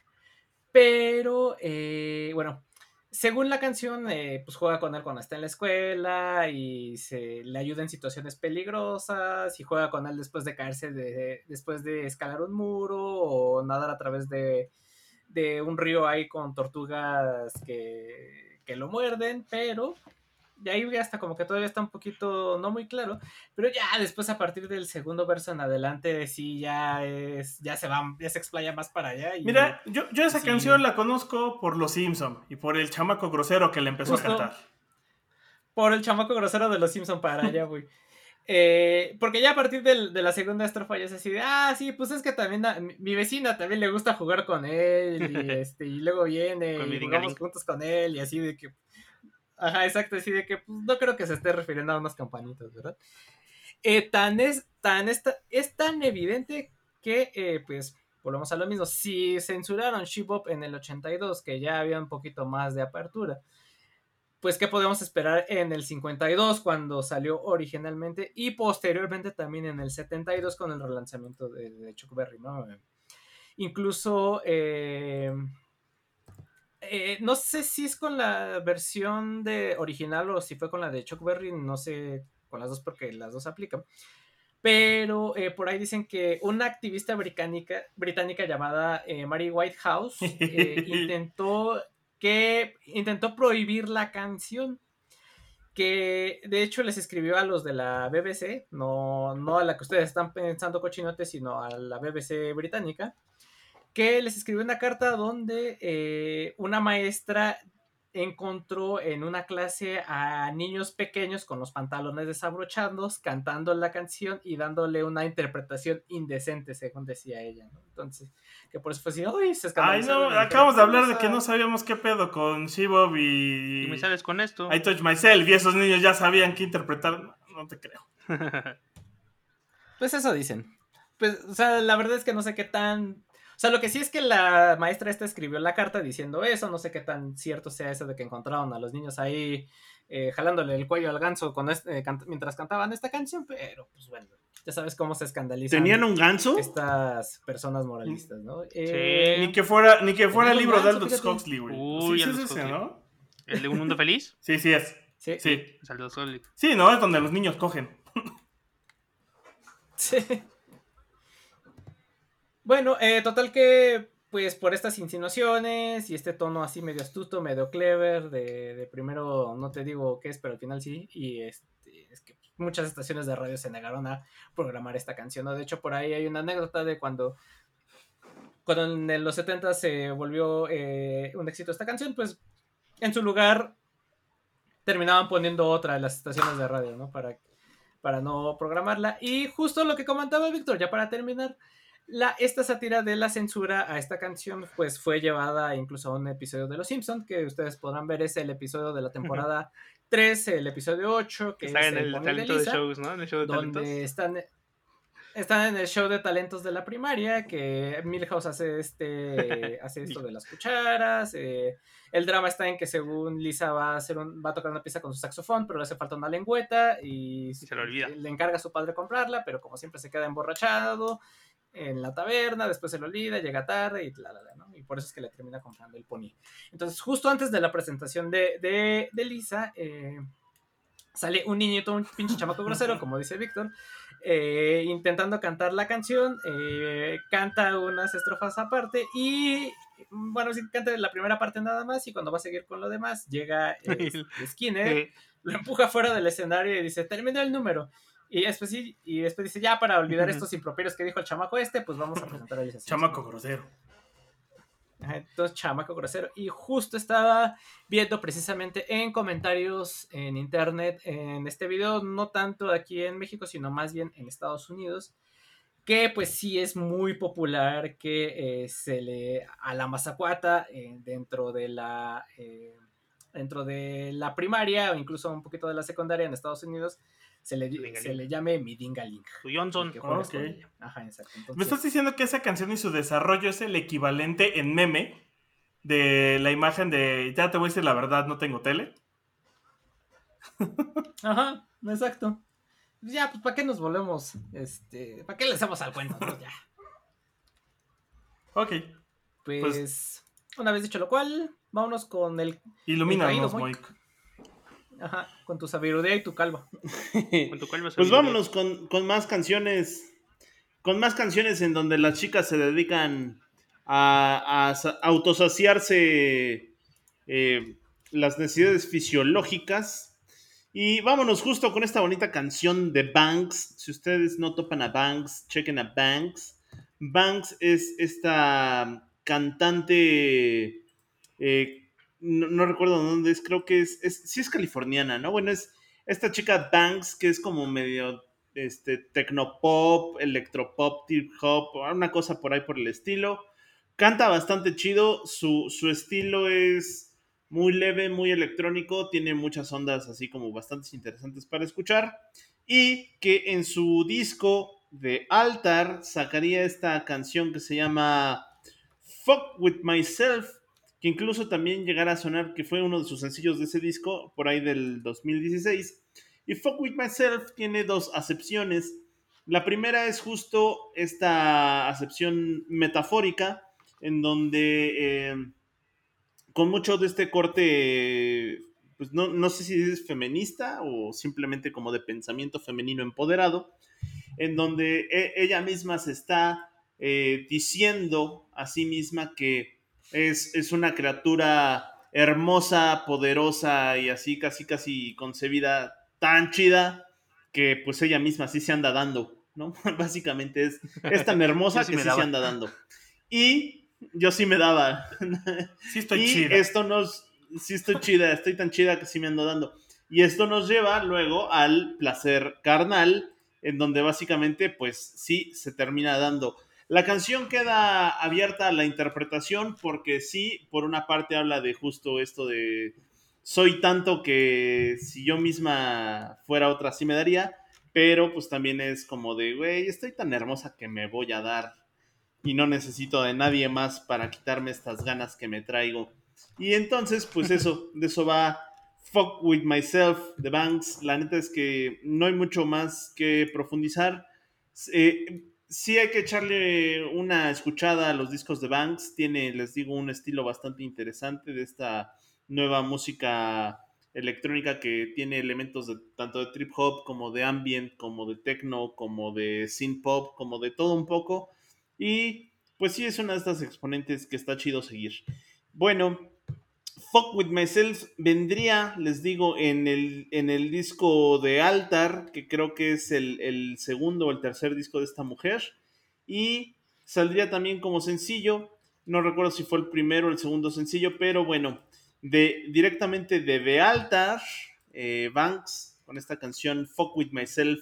Pero, eh, bueno, según la canción, eh, pues juega con él cuando está en la escuela y se le ayuda en situaciones peligrosas y juega con él después de caerse, de, después de escalar un muro o nadar a través de, de un río ahí con tortugas que, que lo muerden, pero de ahí hasta como que todavía está un poquito no muy claro, pero ya después a partir del segundo verso en adelante sí ya es, ya se va, ya se explaya más para allá. Y, Mira, yo, yo esa Sí. canción la conozco por Los Simpson y por el chamaco grosero que le empezó Justo. a cantar. por el chamaco grosero de los Simpson para allá, güey. Eh, porque ya a partir de la segunda estrofa ya es así de, ah, sí, pues es que también a- mi, vecina también le gusta jugar con él y, este, y luego viene y jugamos juntos con él y así de que, ajá, exacto, así de que pues, no creo que se esté refiriendo a unas campanitas, ¿verdad? Eh, tan es, tan esta, es tan evidente que, eh, pues, volvemos a lo mismo, si censuraron Shibop en el 82, que ya había un poquito más de apertura, pues qué podemos esperar en el 52 cuando salió originalmente y posteriormente también en el 72 con el relanzamiento de, de Chuck Berry, ¿no? Incluso, eh, eh, no sé si es con la versión de original o si fue con la de Chuck Berry, no sé, con las dos porque las dos aplican. Pero eh, por ahí dicen que una activista británica, británica llamada eh, Mary Whitehouse eh, intentó que intentó prohibir la canción que de hecho les escribió a los de la BBC, no, no a la que ustedes están pensando cochinote, sino a la BBC británica, que les escribió una carta donde eh, una maestra encontró en una clase a niños pequeños con los pantalones desabrochados cantando la canción y dándole una interpretación indecente, según decía ella. ¿no? Entonces, que por eso fue así, ¡ay! Se Ay, no, acabamos de hablar de "Vamos que no sabíamos qué pedo con Shibov y. Y me sales con esto. I Touch Myself y esos niños ya sabían qué interpretar. No, no te creo. Pues eso dicen. Pues, o sea, la verdad es que no sé qué tan. O sea, lo que sí es que la maestra esta escribió la carta diciendo eso. No sé qué tan cierto sea eso de que encontraron a los niños ahí eh, jalándole el cuello al ganso con este- eh, cant- mientras cantaban esta canción. Pero, pues bueno, ya sabes cómo se escandalizan ¿Tenían un ganso? estas personas moralistas, ¿no? Eh, Ni que fuera, ni que fuera el libro de Aldous. Huxley, güey. Uy, sí, sí, es ese. ¿no? ¿El de un mundo feliz? Sí, sí es. sí, Sí. Sí, ¿no? Es donde los niños cogen. Sí. Bueno, eh, total que, pues por estas insinuaciones y este tono así medio astuto, medio clever, de, primero no te digo qué es, pero al final sí, y este, es que muchas estaciones de radio se negaron a programar esta canción, ¿no? De hecho, por ahí hay una anécdota de cuando, cuando en los 70 se volvió eh, un éxito esta canción, pues en su lugar terminaban poniendo otra de las estaciones de radio, ¿no? Para, para no programarla. Y justo lo que comentaba Víctor, ya para terminar, la, esta sátira de la censura a esta canción, pues fue llevada incluso a un episodio de Los Simpsons, que ustedes podrán ver, es el episodio de la temporada 3, el episodio 8, que Está es en el talento de Lisa, shows, ¿no? En el show de talentos. donde están, están en el show de talentos de la primaria, que Milhouse hace este hace esto de las cucharas. eh, el drama está en que según Lisa va a hacer un, va a tocar una pieza con su saxofón, pero le hace falta una lengüeta y, se le olvida. le encarga a su padre comprarla, pero como siempre se queda emborrachado en la taberna, después se lo olvida, llega tarde y la, la, la, ¿no? Y por eso es que le termina comprando el pony. Entonces, justo antes de la presentación de, de, de Lisa, eh, sale un niñito, un pinche chamaco grosero, como dice Víctor, eh, intentando cantar la canción, eh, canta unas estrofas aparte y, bueno, sí, canta la primera parte nada más y cuando va a seguir con lo demás, llega eh, Skinner, lo empuja fuera del escenario y dice, termina el número. Y después, sí- y después dice, ya para olvidar estos improperios que dijo el chamaco este, pues vamos a presentar a Simpson". Chamaco grosero. Entonces, chamaco grosero. Y justo estaba viendo precisamente en comentarios en internet en este video, no tanto aquí en México, sino más bien en Estados Unidos, que pues sí es muy popular que eh, se le a la mazacuata eh, dentro de la eh, dentro de la primaria o incluso un poquito de la secundaria en Estados Unidos se le, se le llame midingaling. tu Johnson. que juegas Ok. con ella. Ajá, exacto. ¿Me Entonces- estás diciendo que esa canción y su desarrollo es el equivalente en meme de la imagen de ya te voy a decir la verdad, no tengo tele? Ajá, exacto. Ya, pues, ¿para qué nos volvemos? Este, ¿para qué le hacemos al cuento? no? Ya. Ok, Pues, una vez dicho lo cual, vámonos con el. ilumínanos, Moik. Ajá, con tu sabiduría y tu calva. Con tu calva Pues vámonos con, con más canciones. Con más canciones en donde las chicas se dedican a, a sa- autosaciarse eh, las necesidades fisiológicas. Y vámonos justo con esta bonita canción de Banks. Si ustedes no topan a Banks, chequen a Banks. Banks es esta cantante eh, no, recuerdo dónde es, creo que es, es, sí es californiana, ¿no? Bueno, es esta chica Banks, que es como medio este, tecnopop, electropop, trip hop, una cosa por ahí por el estilo. Canta bastante chido, su, su estilo es muy leve, muy electrónico, tiene muchas ondas así como bastante interesantes para escuchar. Y que en su disco de Altar sacaría esta canción que se llama Fuck With Myself, que incluso también llegará a sonar que fue uno de sus sencillos de ese disco, por ahí del 2016. Y Fuck With Myself tiene dos acepciones. La primera es justo esta acepción metafórica, en donde eh, con mucho de este corte, pues no, no, sé si es feminista o simplemente como de pensamiento femenino empoderado, en donde e, ella misma se está eh, diciendo a sí misma que es, es, una criatura hermosa, poderosa y así casi casi concebida tan chida que pues ella misma sí se anda dando, ¿no? Básicamente es, es tan hermosa que sí se anda dando. Y yo sí me daba. Sí estoy y chida. esto nos, sí estoy chida, estoy tan chida que sí me ando dando. Y esto nos lleva luego al placer carnal, en donde básicamente pues sí se termina dando. La canción queda abierta a la interpretación porque sí, por una parte habla de justo esto de soy tanto que si yo misma fuera otra sí me daría, pero pues también es como de, güey, estoy tan hermosa que me voy a dar y no necesito de nadie más para quitarme estas ganas que me traigo. Y entonces, pues eso, de eso va Fuck With Myself de Banks. La neta es que no hay mucho más que profundizar. Eh, sí hay que echarle una escuchada a los discos de Banks. Tiene, les digo, un estilo bastante interesante de esta nueva música electrónica que tiene elementos de, tanto de trip hop como de ambient, como de techno, como de synth pop, como de todo un poco. Y pues sí es una de estas exponentes que está chido seguir. Bueno, Fuck With Myself vendría, les digo, en el, en el disco de Altar, que creo que es el, el segundo o el tercer disco de esta mujer. Y saldría también como sencillo. No recuerdo si fue el primero o el segundo sencillo, pero bueno, de, directamente de The Altar, eh, Banks, con esta canción Fuck With Myself.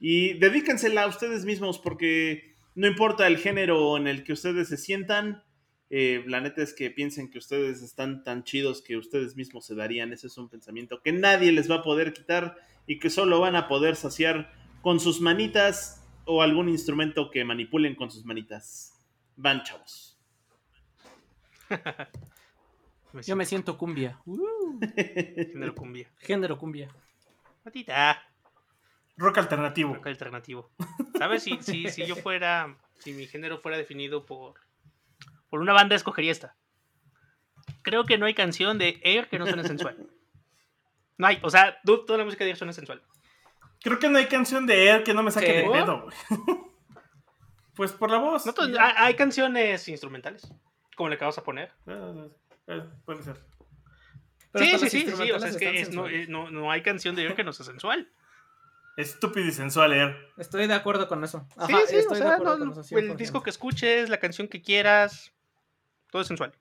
Y dedíquensela a ustedes mismos porque no importa el género en el que ustedes se sientan, eh, la neta es que piensen que ustedes están tan chidos que ustedes mismos se darían. Ese es un pensamiento que nadie les va a poder quitar y que solo van a poder saciar con sus manitas o algún instrumento que manipulen con sus manitas. Van, chavos. Yo me siento cumbia. Uh. Género cumbia. Género cumbia. Matita. Rock alternativo. Rock alternativo. ¿Sabes? Si, si, si yo fuera, si mi género fuera definido por, por una banda, escogería esta. Creo que no hay canción de Air que no suene sensual. No hay, o sea, toda la música de Air suena sensual. Creo que no hay canción de Air que no me saque ¿Qué? de pedo, güey. Pues por la voz. No, ya. hay, canciones instrumentales, como la que vamos a poner. Eh, eh, puede ser. Pero sí, sí, sí, sí, o sea, es que es- no, eh, no, no hay canción de Air que no sea sensual. Estúpido y sensual Air. Estoy de acuerdo con eso. Ajá, sí, sí, o de sea, acuerdo no, con eso. el 100%. disco que escuches, la canción que quieras, todo es sensual.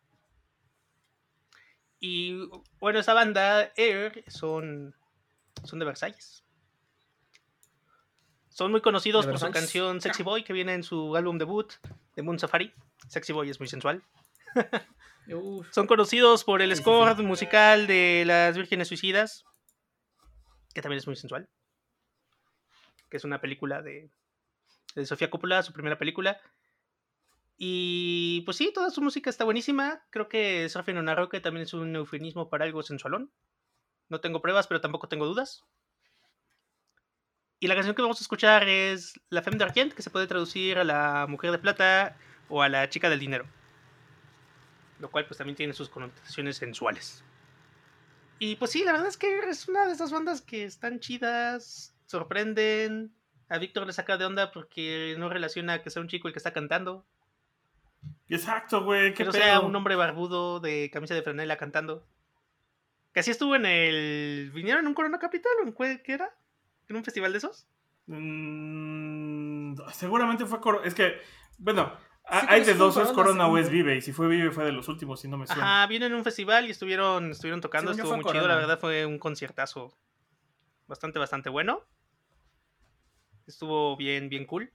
Y bueno, esa banda Air son, son de Versalles. Son muy conocidos ¿De por su canción Sexy Boy que viene en su álbum debut de Moon Safari. Sexy Boy es muy sensual. Uf, Son conocidos por el score musical de Las Vírgenes Suicidas, que también es muy sensual. Que es una película de, de Sofía Coppola, su primera película. Y pues sí, toda su música está buenísima. Creo que Surfing on a Rocket también es un eufemismo para algo sensualón. No tengo pruebas, pero tampoco tengo dudas. Y la canción que vamos a escuchar es La Femme d'Argent, que se puede traducir a la mujer de plata o a la chica del dinero lo cual pues también tiene sus connotaciones sensuales. Y pues sí, la verdad es que es una de esas bandas que están chidas, sorprenden. A Víctor le saca de onda porque no relaciona que sea un chico el que está cantando. Exacto, güey. Que sea un hombre barbudo de camisa de franela cantando. Que así estuvo en el... ¿Vinieron en un Corona Capital o en cuál- qué era? ¿En un festival de esos? Mm, seguramente fue. cor- Es que, bueno, Ah, Sí, hay de dos, es Corona, Corona o es. Vive. Y si fue Vive fue de los últimos, si no me suena. Ajá, vino en un festival y estuvieron, estuvieron tocando, estuvo muy chido, la Corona. verdad fue un conciertazo bastante, bastante bueno. Estuvo bien, bien cool.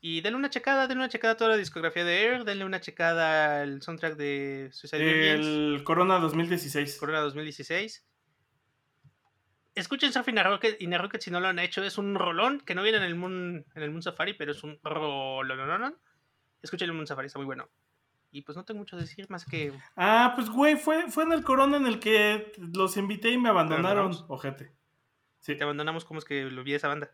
Y denle una checada, denle una checada a toda la discografía de Air, denle una checada al soundtrack de Suicide El Corona 2016. Corona 2016. Escuchen Surfing a Rocket y a Rocket si no lo han hecho, es un rolón que no viene en el Moon, en el Moon Safari, pero es un rolón. Escuchen el Moon Safari, está muy bueno. Y pues no tengo mucho que decir más que Ah, pues güey, fue, fue en el Corona en el que los invité y me abandonaron. Ojete. Sí. te abandonamos como es que lo vi esa banda.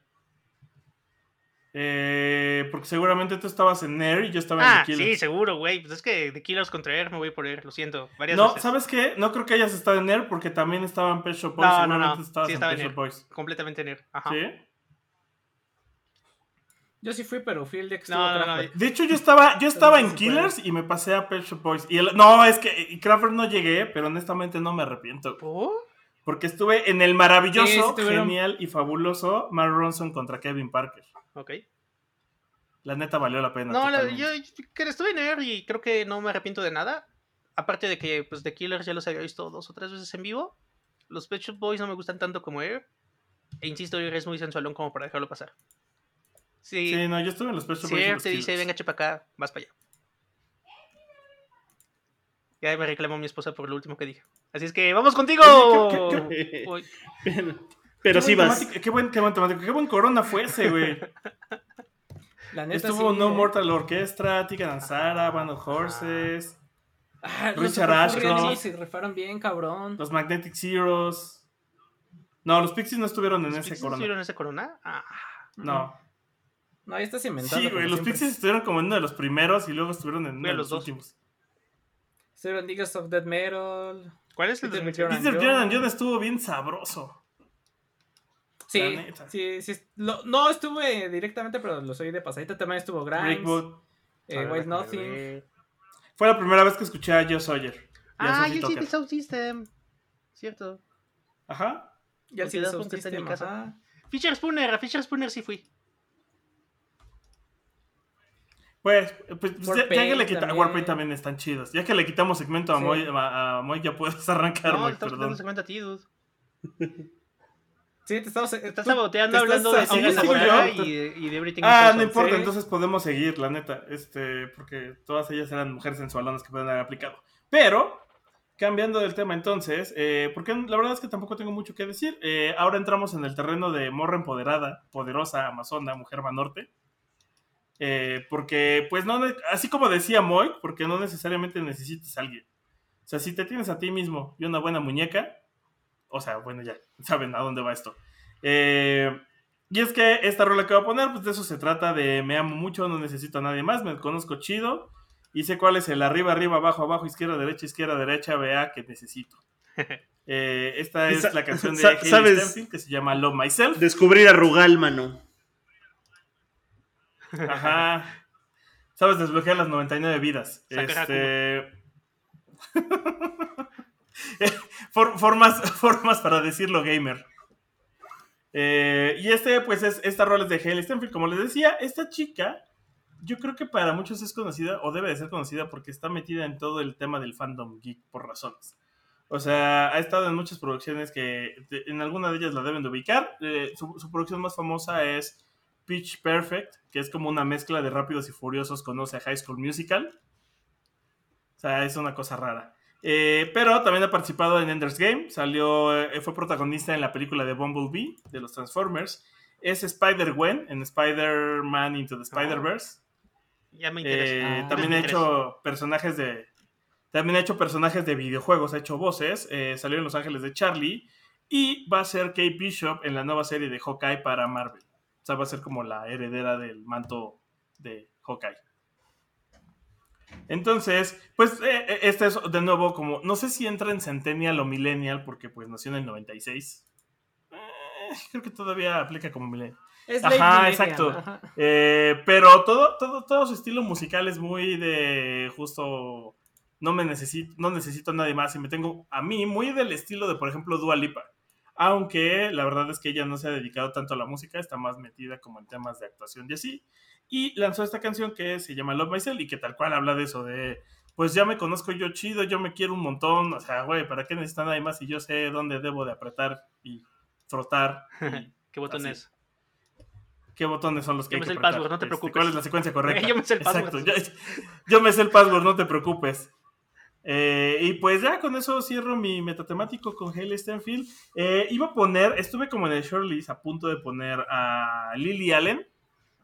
Eh, porque seguramente tú estabas en Air y yo estaba en Ah, The sí, Killers. seguro, güey. Pues es que de Killers contra Air me voy por Air, lo siento. Varias No, veces. ¿sabes qué? No creo que hayas estado en Air porque también estaba en Pet Shop Boys. No, no, no. estabas Sí, en estaba Pet en Shop Air. Boys. Completamente en Air. Ajá. ¿Sí? Yo sí fui, pero fui el día que No, estuvo no. De hecho, yo estaba, yo estaba en sí puede. Killers y me pasé a Pet Shop Boys. Y el- no, es que y Kraftwerk no llegué, pero honestamente no me arrepiento. ¿Oh? Porque estuve en el maravilloso, genial y fabuloso Mark Ronson contra Kevin Parker. Ok. La neta valió la pena. No, la- yo que estuve en Air y creo que no me arrepiento de nada. Aparte de que, pues, The Killers ya los había visto dos o tres veces en vivo. Los Pet Shop Boys no me gustan tanto como Air. E insisto, Air es muy sensualón como para dejarlo pasar. Sí, Sí, no, yo estuve en los Pet Shop si Boys. y Air te dice, venga, chepa acá, vas para allá. Ya me reclamó mi esposa por lo último que dije. Así es que, ¡vamos contigo! Oye, ¿qué- Uy, Pero, sí vas. temático- Qué buen, qué buen temático. Qué buen corona fue ese, güey. La neta Estuvo sí, No eh. Mortal Orchestra, Tika Danzara, Band of Horses, Ah, los Richard Ashcroft. se rifaron bien, cabrón. los Magnetic Zeros. No, los Pixies no estuvieron en ¿los ese Pixies corona. estuvieron en ese corona? Ah, No. No, ahí estás inventando. Sí, güey, los siempre. Pixies estuvieron como en uno de los primeros y luego estuvieron en uno de los los dos. últimos. Estuvieron Niggas of Death Metal. ¿Cuál es el Peter 2018? Jordan Peter. Jordan John estuvo bien sabroso. Sí, sí, sí. lo- no estuve directamente, pero los oí de pasadita. También estuvo Grimes, Breakboot. eh, White Nothing. Fue la primera vez que escuché a Joe Sawyer. Ah, yo sí, Sound System. Cierto. Ajá. Y el Porque das Sound System, ajá. Fisher Spooner, a Fisher Spooner sí fui. Pues, pues ya, ya que le quitamos. Warpaint también están chidos. Ya que le quitamos segmento a, Sí. Moy, a, a Moy, ya puedes arrancar, No, Moy, estamos perdón. segmento a ti, dude. Sí, te estamos. Estás saboteando hablando de Sega y de, y de Everything Ah, Is no importa, sí. entonces podemos seguir, la neta. Este, porque todas ellas eran mujeres sensualonas que pueden haber aplicado. Pero, cambiando del tema entonces, eh, porque la verdad es que tampoco tengo mucho que decir. eh, ahora entramos en el terreno de morra empoderada, poderosa, amazona, mujer manorte. Eh, porque, pues, no, así como decía Moy, porque no necesariamente necesitas a alguien. O sea, si te tienes a ti mismo y una buena muñeca, o sea, bueno, ya saben a dónde va esto. Eh, y es que esta rola que voy a poner, pues de eso se trata, de me amo mucho, no necesito a nadie más, me conozco chido y sé cuál es el arriba, arriba, abajo, abajo, izquierda, derecha, izquierda, derecha, vea que necesito. Eh, esta es la canción de. Stenfield que se llama Love Myself. Descubrir a Rugal, mano. Ajá. Sabes desbloquear las 99 vidas. Este... For- formas, formas para decirlo gamer. Eh, y este, pues, es esta rola es de Hailey Stenfield. Como les decía, esta chica, yo creo que para muchos es conocida, o debe de ser conocida, porque está metida en todo el tema del fandom geek por razones. O sea, ha estado en muchas producciones que en alguna de ellas la deben de ubicar. Eh, su, su producción más famosa es Pitch Perfect, que es como una mezcla de Rápidos y Furiosos conoce a High School Musical. O sea, es una cosa rara. Eh, pero también ha participado en Ender's Game, salió, eh, fue protagonista en la película de Bumblebee, de los Transformers. Es Spider-Gwen en Spider-Man Into the Spider-Verse. Ya me interesa. Eh, Ah. también Me ha interesa. hecho personajes de. También ha hecho personajes de videojuegos, ha hecho voces. salió en Los Ángeles de Charlie. Y va a ser Kate Bishop en la nueva serie de Hawkeye para Marvel. O sea, va a ser como la heredera del manto de Hawkeye. Entonces, pues eh, este es de nuevo como. No sé si entra en Centennial o Millennial, porque pues nació en el 96. Eh, creo que todavía aplica como Millennial. Es Ajá, exacto. ajá. Eh, pero todo, todo, todo su estilo musical es muy de justo no me necesito, no necesito a nadie más y me tengo a mí muy del estilo de, por ejemplo, Dua Lipa. Aunque la verdad es que ella no se ha dedicado tanto a la música, está más metida como en temas de actuación y así. Y lanzó esta canción que se llama Love Myself y que tal cual habla de eso, de pues ya me conozco yo chido, yo me quiero un montón, o sea, güey, ¿para qué necesitan nadie más si yo sé dónde debo de apretar y frotar? y ¿Qué botón así. es? ¿Qué botones son los que Yo hay me que sé el apretar? password, no te Este, preocupes. ¿Cuál es la secuencia correcta? Yo me sé el Exacto, password. yo, yo me sé el password, no te preocupes. Eh, y pues ya con eso cierro mi metatemático con Haley Stenfield. Eh, iba a poner, estuve como en el shortlist a punto de poner a Lily Allen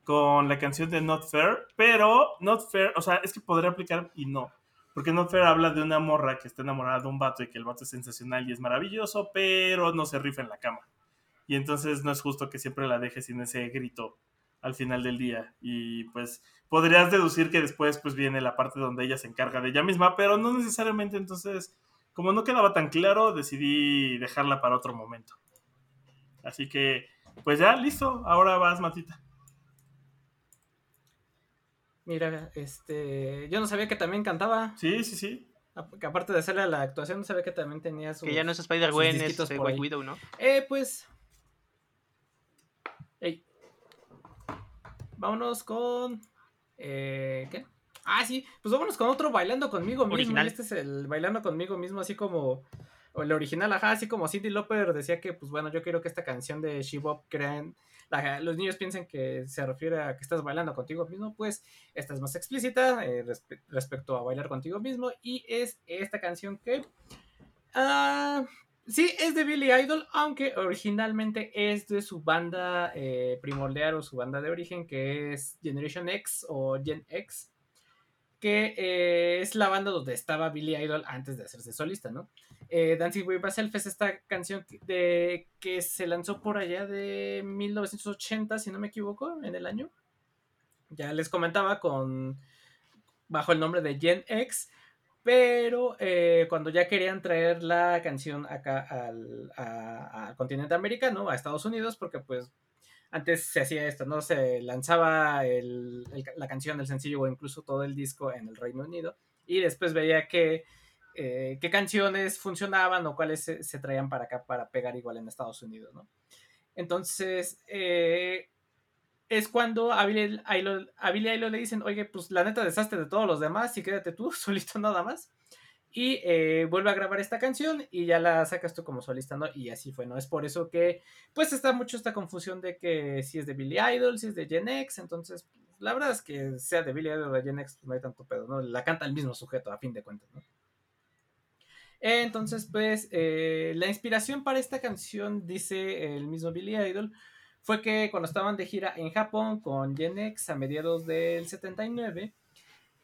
con la canción de Not Fair, pero Not Fair, o sea, es que podría aplicar y no. Porque Not Fair habla de una morra que está enamorada de un vato y que el vato es sensacional y es maravilloso, pero no se rifa en la cama. Y entonces no es justo que siempre la deje sin ese grito al final del día. Y pues podrías deducir que después pues viene la parte donde ella se encarga de ella misma, pero no necesariamente. Entonces, como no quedaba tan claro, decidí dejarla para otro momento. Así que, pues ya, listo. Ahora vas, Matita. Mira, este. Yo no sabía que también cantaba. Sí, sí, sí. a- Que aparte de hacerle a la actuación, no sabía que también tenía su. Que ya no es Spider-Gwen, es eh, White. Widow, ¿no? Eh, pues. Ey. Vámonos con. Eh, ¿Qué? Ah, sí. Pues vámonos con otro bailando conmigo mismo. Original. Este es el bailando conmigo mismo, así como. O el original, ajá, así como Cindy Lauper decía que, pues bueno, yo quiero que esta canción de She Bop crean. la- los niños piensen que se refiere a que estás bailando contigo mismo, pues esta es más explícita eh, respe- respecto a bailar contigo mismo. Y es esta canción que. Ah. Sí, es de Billy Idol, aunque originalmente es de su banda eh, primordial o su banda de origen, que es Generation X o Gen X, que eh, es la banda donde estaba Billy Idol antes de hacerse solista, ¿no? Eh, Dancing with Myself es esta canción de, que se lanzó por allá de 1980, si no me equivoco, en el año. Ya les comentaba con bajo el nombre de Gen X, pero eh, cuando ya querían traer la canción acá al, al continente americano, a Estados Unidos, porque pues antes se hacía esto, ¿no? Se lanzaba la canción, el sencillo o incluso todo el disco en el Reino Unido y después veía que, eh, qué canciones funcionaban o cuáles se, se traían para acá para pegar igual en Estados Unidos, ¿no? Entonces, eh, es cuando a Billy, Idol, a Billy le dicen, oye, pues la neta deshazte de todos los demás y quédate tú solito nada más. Y eh, vuelve a grabar esta canción y ya la sacas tú como solista, ¿no? Y así fue, ¿no? Es por eso que, pues está mucho esta confusión de que si es de Billy Idol, si es de Gen X, entonces, la verdad es que sea de Billy Idol o de Gen X, pues no hay tanto pedo, ¿no? La canta el mismo sujeto, a fin de cuentas, ¿no? Entonces, pues, eh, la inspiración para esta canción, dice el mismo Billy Idol, fue que cuando estaban de gira en Japón con Gen X a mediados del 79,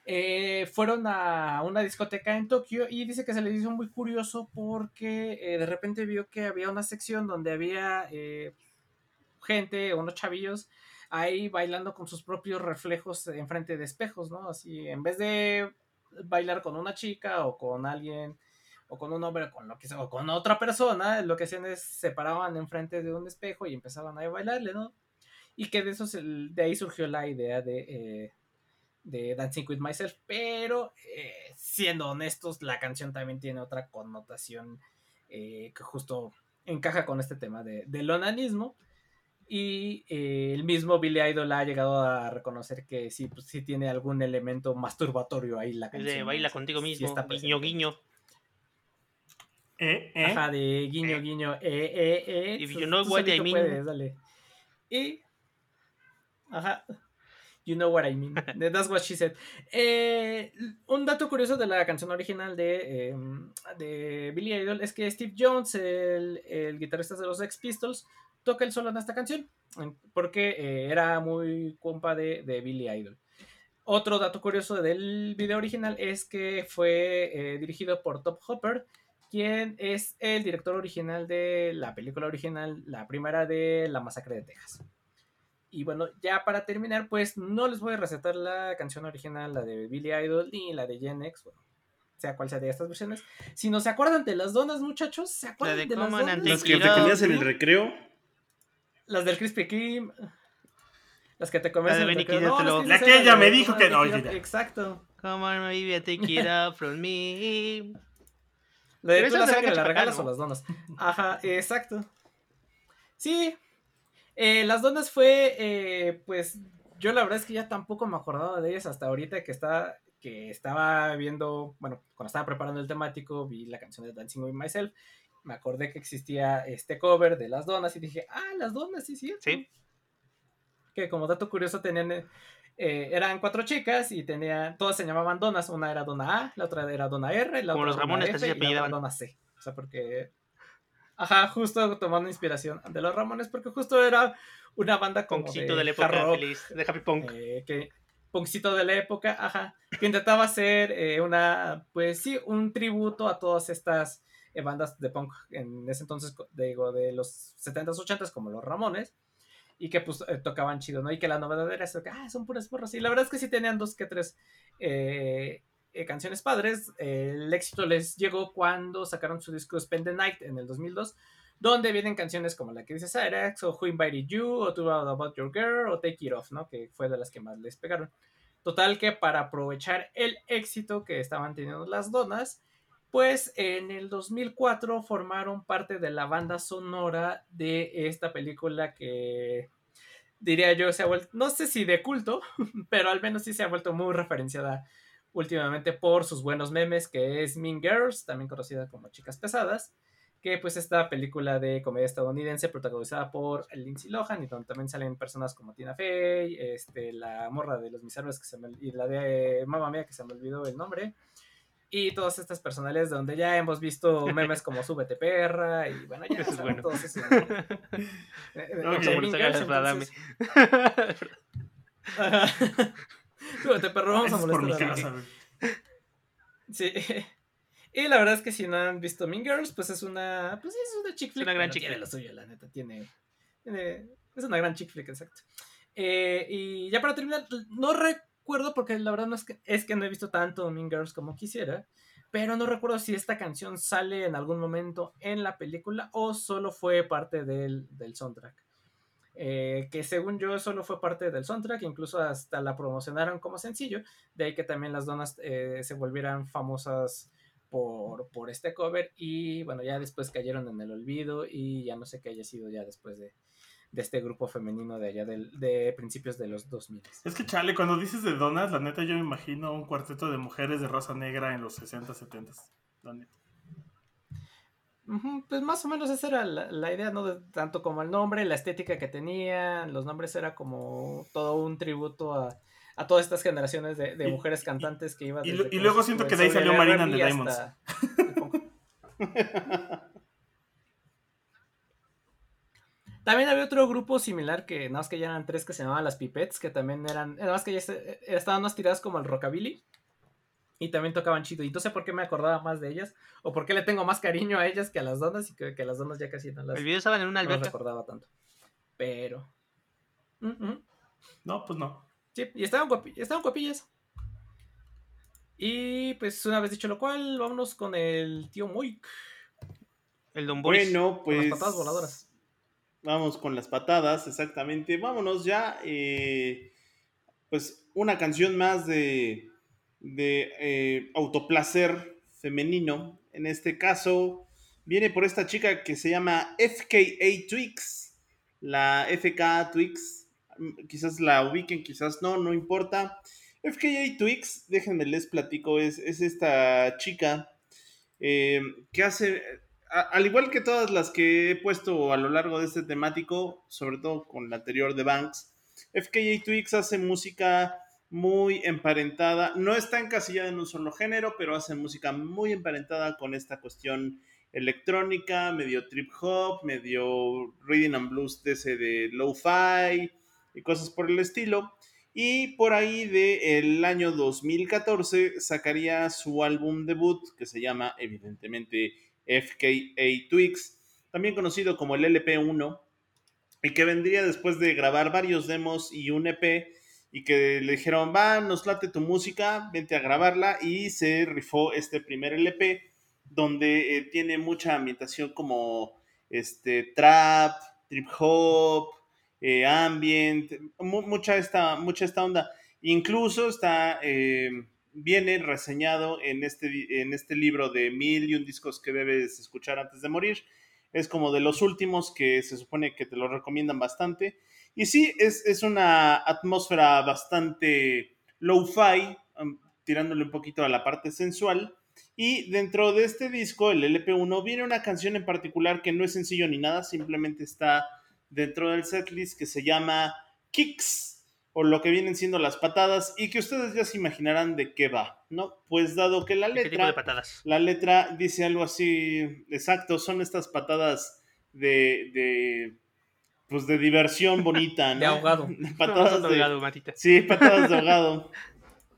eh, fueron a una discoteca en Tokio y dice que se les hizo muy curioso porque eh, de repente vio que había una sección donde había eh, gente, unos chavillos, ahí bailando con sus propios reflejos enfrente de espejos, ¿no? Así, en vez de bailar con una chica o con alguien o con un hombre con lo que o con otra persona, lo que hacían es se paraban enfrente de un espejo y empezaban a bailarle, ¿no? Y que de eso se- de ahí surgió la idea de, eh, de Dancing with Myself, pero eh, siendo honestos, la canción también tiene otra connotación eh, que justo encaja con este tema de, del onanismo. Y eh, el mismo Billy Idol ha llegado a reconocer que sí, pues, sí tiene algún elemento masturbatorio ahí la canción. de baila Sí, contigo sí mismo, está guiño, guiño. ¿Eh? ¿Eh? Ajá, de guiño, guiño, eh, eh, eh. If you know what I mean. puedes, dale. Y. Ajá. You know what I mean. That's what she said. Eh, un dato curioso de la canción original de, eh, de Billy Idol es que Steve Jones, el, el guitarrista de los Sex Pistols, toca el solo en esta canción porque eh, era muy compa de, de Billy Idol. Otro dato curioso del video original es que fue eh, dirigido por Top Hopper, quien es el director original de la película original, la primera de La Masacre de Texas. Y bueno, ya para terminar, pues no les voy a recetar la canción original, la de Billy Idol ni la de Gen X, bueno, sea cual sea de estas versiones. Si no se acuerdan de las donas, muchachos, ¿se acuerdan de de, las Common donas? Las que te comías en el recreo. Las del Krispy Kreme. Las que te La de en el recreo. No, La que ella me dijo que no. Exacto. Come on, baby, take it up from me. La de tú la sangre, la regalas o las donas. Ajá, exacto. Sí. Eh, las donas fue, eh, pues, yo la verdad es que ya tampoco me acordaba de ellas hasta ahorita que está que estaba viendo, bueno, cuando estaba preparando el temático, vi la canción de Dancing with Myself, me acordé que existía este cover de las donas y dije, ah, las donas, sí, sí. Sí. Que como dato curioso tenían, eh, eran cuatro chicas y tenían, todas se llamaban donas, una era dona A, la otra era dona R, la Como otra los dona Ramones, que F así se y la otra dona C. O sea, porque... Ajá, justo tomando inspiración de los Ramones, porque justo era una banda como Punkcito de, de la época rock, feliz, de Happy Punk. eh, que punkcito de la época, ajá, que intentaba hacer eh, una, pues sí, un tributo a todas estas eh, bandas de punk en ese entonces, digo, de los 70s, 80s, como los Ramones, y que pues eh, tocaban chido, ¿no? Y que la novedad era eso, que ah, son puras porras, y la verdad es que sí tenían dos que tres eh, eh, canciones padres, el éxito les llegó cuando sacaron su disco Spend the Night en el 2002, donde vienen canciones como la que dice Cyrax, o Who Invited You, o Too Loud About Your Girl, o Take It Off, ¿no? Que fue de las que más les pegaron. Total que para aprovechar el éxito que estaban teniendo las donas, pues en el 2004 formaron parte de la banda sonora de esta película que diría yo se ha vuelto, no sé si de culto, pero al menos sí se ha vuelto muy referenciada últimamente por sus buenos memes, que es Mean Girls, también conocida como Chicas Pesadas, que pues esta película de comedia estadounidense protagonizada por Lindsay Lohan y donde también salen personas como Tina Fey, este, la morra de los miserables que se me, y la de Mamma Mía que se me olvidó el nombre y todas estas personales donde ya hemos visto memes como Súbete perra y bueno ya es bueno. todos esos. Eh, eh. Súbete perro, vamos a es molestar a güey. Sí. Y la verdad es que si no han visto Mean Girls, pues es una. Pues sí, es una chick flick. una gran chick tiene flick. lo suyo, la neta. Tiene. tiene- es una gran chick flick, exacto. Eh, y ya para terminar, no recuerdo, porque la verdad no es que, es que no he visto tanto Mean Girls como quisiera. Pero no recuerdo si esta canción sale en algún momento en la película o solo fue parte del, del soundtrack. Eh, que según yo solo fue parte del soundtrack, incluso hasta la promocionaron como sencillo, de ahí que también las donas eh, se volvieran famosas por, por este cover y bueno, ya después cayeron en el olvido y ya no sé qué haya sido ya después de, de este grupo femenino de allá del- de principios de los 2000. Es que chale, cuando dices de donas, la neta yo me imagino un cuarteto de mujeres de raza negra en los 60, 70. La neta. Pues más o menos esa era la, la idea, ¿no? De- tanto como el nombre, la estética que tenían, los nombres era como todo un tributo a, a todas estas generaciones de, de Y- mujeres cantantes que iban y y luego su- siento que de ahí salió Marina R&B Diamonds. hasta el punk. También había otro grupo similar que nada más que ya eran tres que se llamaban las Pipettes, que también eran, nada más que ya se- estaban más tiradas como el rockabilly. Y también tocaban chido. Y no sé por qué me acordaba más de ellas. O por qué le tengo más cariño a ellas que a las donas. Y que, que las donas ya casi no las, El video estaban en una no alberca. recordaba tanto. Pero. Mm, mm. No, pues no. Sí, y estaban, guapi- estaban guapillas. Y pues una vez dicho lo cual, vámonos con el tío Moik. El Don Boris. Bueno, Con las pues. patadas voladoras. Vamos con las patadas, exactamente. Vámonos ya. eh, pues una canción más de, de eh, autoplacer femenino. En este caso, viene por esta chica que se llama FKA Twix. La FKA Twix. Quizás la ubiquen, quizás no, no importa. FKA Twix, déjenme les platico, es, es esta chica eh, que hace, al igual que todas las que he puesto a lo largo de este temático, sobre todo con la anterior de Banks, FKA Twix hace música muy emparentada, no está encasillada en un solo género, pero hace música muy emparentada con esta cuestión electrónica, medio trip hop, medio reading and blues de de lo-fi y cosas por el estilo. Y por ahí del año 2014 sacaría su álbum debut que se llama evidentemente FKA Twix, también conocido como el LP1, y que vendría después de grabar varios demos y un EP, y que le dijeron, va, nos late tu música, vente a grabarla, y se rifó este primer LP, donde eh, tiene mucha ambientación como este, trap, trip hop, eh, ambient, mu- mucha, esta, mucha esta onda. Incluso está, eh, viene reseñado en este, en este libro de mil y un discos que debes escuchar antes de morir. es como de los últimos que se supone que te lo recomiendan bastante. Y sí, es, es una atmósfera bastante low-fi, tirándole un poquito a la parte sensual. Y dentro de este disco, el LP1, viene una canción en particular que no es sencillo ni nada, simplemente está dentro del setlist que se llama Kicks o lo que vienen siendo las patadas y que ustedes ya se imaginarán de qué va, ¿no? Pues dado que la ¿Qué tipo letra de patadas? la letra dice algo así, exacto, son estas patadas de, de pues de diversión bonita, ¿no? De ahogado. Patadas No, de, ahogado, matita. sí, patadas de ahogado.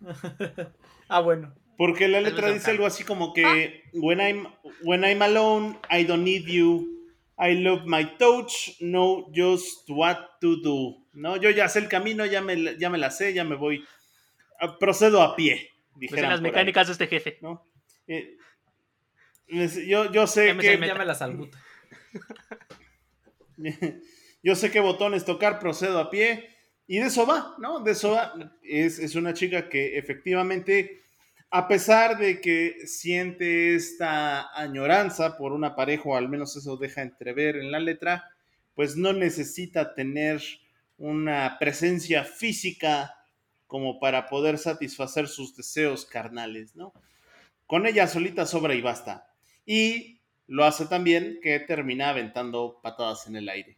Ah, bueno. Porque la letra dice algo así como que when I'm when I'm alone, I don't need you. I love my touch, know just what to do. No, yo ya sé el camino, ya me, la- ya me la sé, ya me voy. Ah, Procedo a pie, Pues en las mecánicas de este jefe. ¿no? Eh, yo, yo sé Ya que Ya me la salbuta. Yo sé qué botones tocar, procedo a pie. Y de eso va, ¿no? De eso va. Es, es una chica que efectivamente, a pesar de que siente esta añoranza por una pareja, o al menos eso deja entrever en la letra, pues no necesita tener una presencia física como para poder satisfacer sus deseos carnales, ¿no? Con ella solita sobra y basta. Y lo hace también que termina aventando patadas en el aire.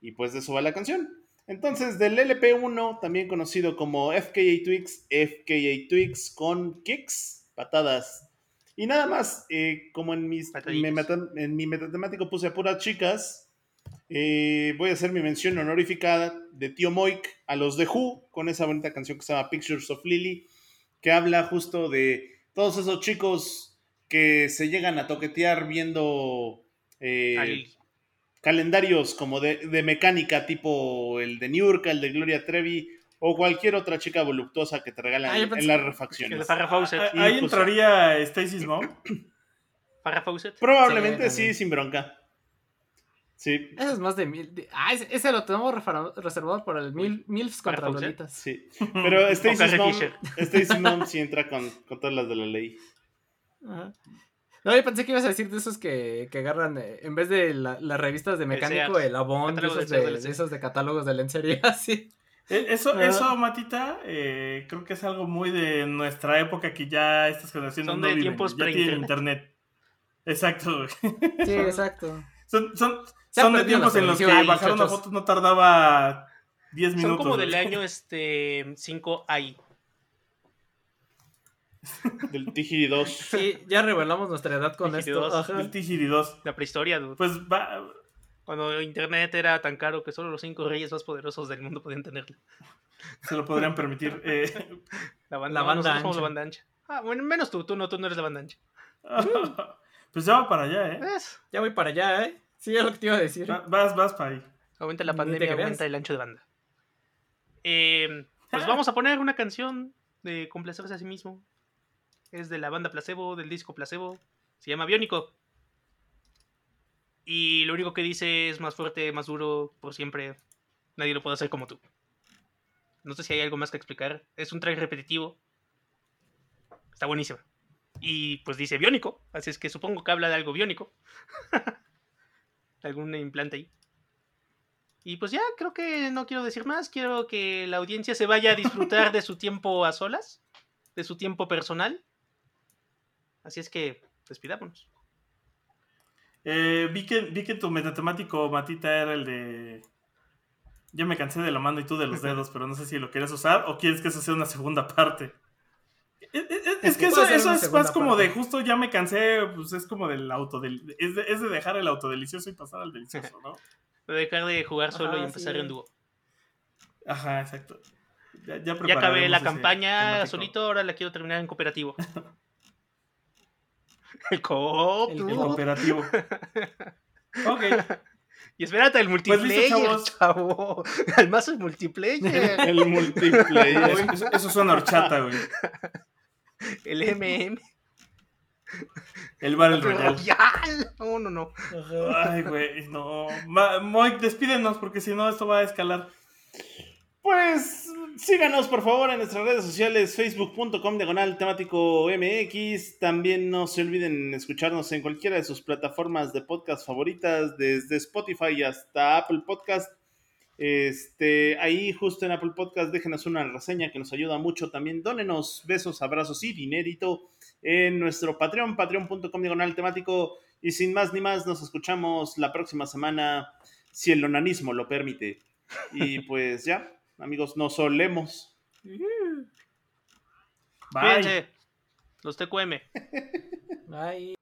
Y pues de eso va la canción. Entonces, del LP1, también conocido como FKA Twix, FKA Twix con kicks, patadas. Y nada más, eh, como en, mis, me meta- en mi metatemático puse a puras chicas, eh, voy a hacer mi mención honorífica de Tío Moik a los de Who, con esa bonita canción que se llama Pictures of Lily, que habla justo de todos esos chicos que se llegan a toquetear viendo eh, calendarios como de, de mecánica, tipo el de Niurka, el de Gloria Trevi, o cualquier otra chica voluptuosa que te regalan Ah, en, las refacciones. Farrah Fawcett. Ah, Y, Ahí pues, entraría Stacy's Mom. Farrah Fawcett. Probablemente Sí, sin bronca. Sí, Ese es más de mil. de- ah, ese, ese lo tenemos reservado para el mil, Milfs contra. Lolitas. sí. Pero Stacy's Mom. Stacy's Mom sí entra con, con todas las de la ley. Ajá. No, yo pensé que ibas a decir de esos que, que agarran, eh, en vez de la- las revistas de mecánico, el Avon, de esos de de, esos de catálogos de lencería, así. Eh, Eso, Ah. eso, Matita, eh, creo que es algo muy de nuestra época que ya estas generaciones Son no de viven, tiempos ya tienen internet. Exacto, güey. Sí, exacto. Son, son, son de tiempos en los que televisión, bajar una muchachos. foto no tardaba 10 Son minutos. como del año este 5 AI. Del Tijiri 2. Sí, ya revelamos nuestra edad con esto. 22. Ajá. El Tijiri 2. La prehistoria, dude. Pues va, Cuando internet era tan caro que solo los cinco reyes más poderosos del mundo podían tenerlo. se lo podrían permitir. eh. La banda, La banda somos ancha. la banda ancha. Ah, bueno, menos tú, tú no, tú no eres la banda ancha. pues ya va para allá, ¿eh? ¿Ves? Ya voy para allá, ¿eh? Sí, es lo que te iba a decir. Va- Vas, vas para ahí. Aumenta la pandemia, aumenta el ancho de banda. Eh, pues vamos a poner una canción de complacerse a sí mismo. Es de la banda Placebo, del disco Placebo. Se llama Biónico. Y lo único que dice es más fuerte, más duro, por siempre. Nadie lo puede hacer como tú. No sé si hay algo más que explicar. Es un track repetitivo. Está buenísimo. Y pues dice biónico. Así es que supongo que habla de algo biónico. Algún implante ahí. Y pues ya, creo que no quiero decir más. Quiero que la audiencia se vaya a disfrutar de su tiempo a solas. De su tiempo personal. Así es que despidámonos. Eh, vi, que, vi que tu metatemático, Matita, era el de. Ya me cansé de la mano y tú de los dedos, pero no sé si lo quieres usar o quieres que eso sea una segunda parte. Es, es- es que eso, eso es más como de justo ya me cansé, pues es como del autodel es de, es de dejar el autodelicioso y pasar al delicioso, ¿no? Dejar de jugar solo Ajá, y empezar sí. en dúo. Ajá, exacto. Ya, ya Ya acabé la campaña temático. solito, ahora la quiero terminar en cooperativo. el co El El co- cooperativo. ok. Y espérate, el Pues multiplayer, chavos. chavo. Además es multiplayer. El multiplayer. Eso, suena horchata, güey. el MM. El Battle Royale. Royal. No, no, no. Ay, güey, no. Moik, despídenos porque si no esto va a escalar. Pues Síganos por favor en nuestras redes sociales, facebook.com diagonal temático MX. También no se olviden escucharnos en cualquiera de sus plataformas de podcast favoritas, desde Spotify hasta Apple Podcast. Este, ahí justo en Apple Podcast déjenos una reseña que nos ayuda mucho. También dónenos besos, abrazos y dinerito en nuestro Patreon, patreon.com diagonal temático. Y sin más ni más, nos escuchamos la próxima semana, si el onanismo lo permite. Y pues ya, amigos, nos solemos. Bye. Cuídense. Los TQM. Ay.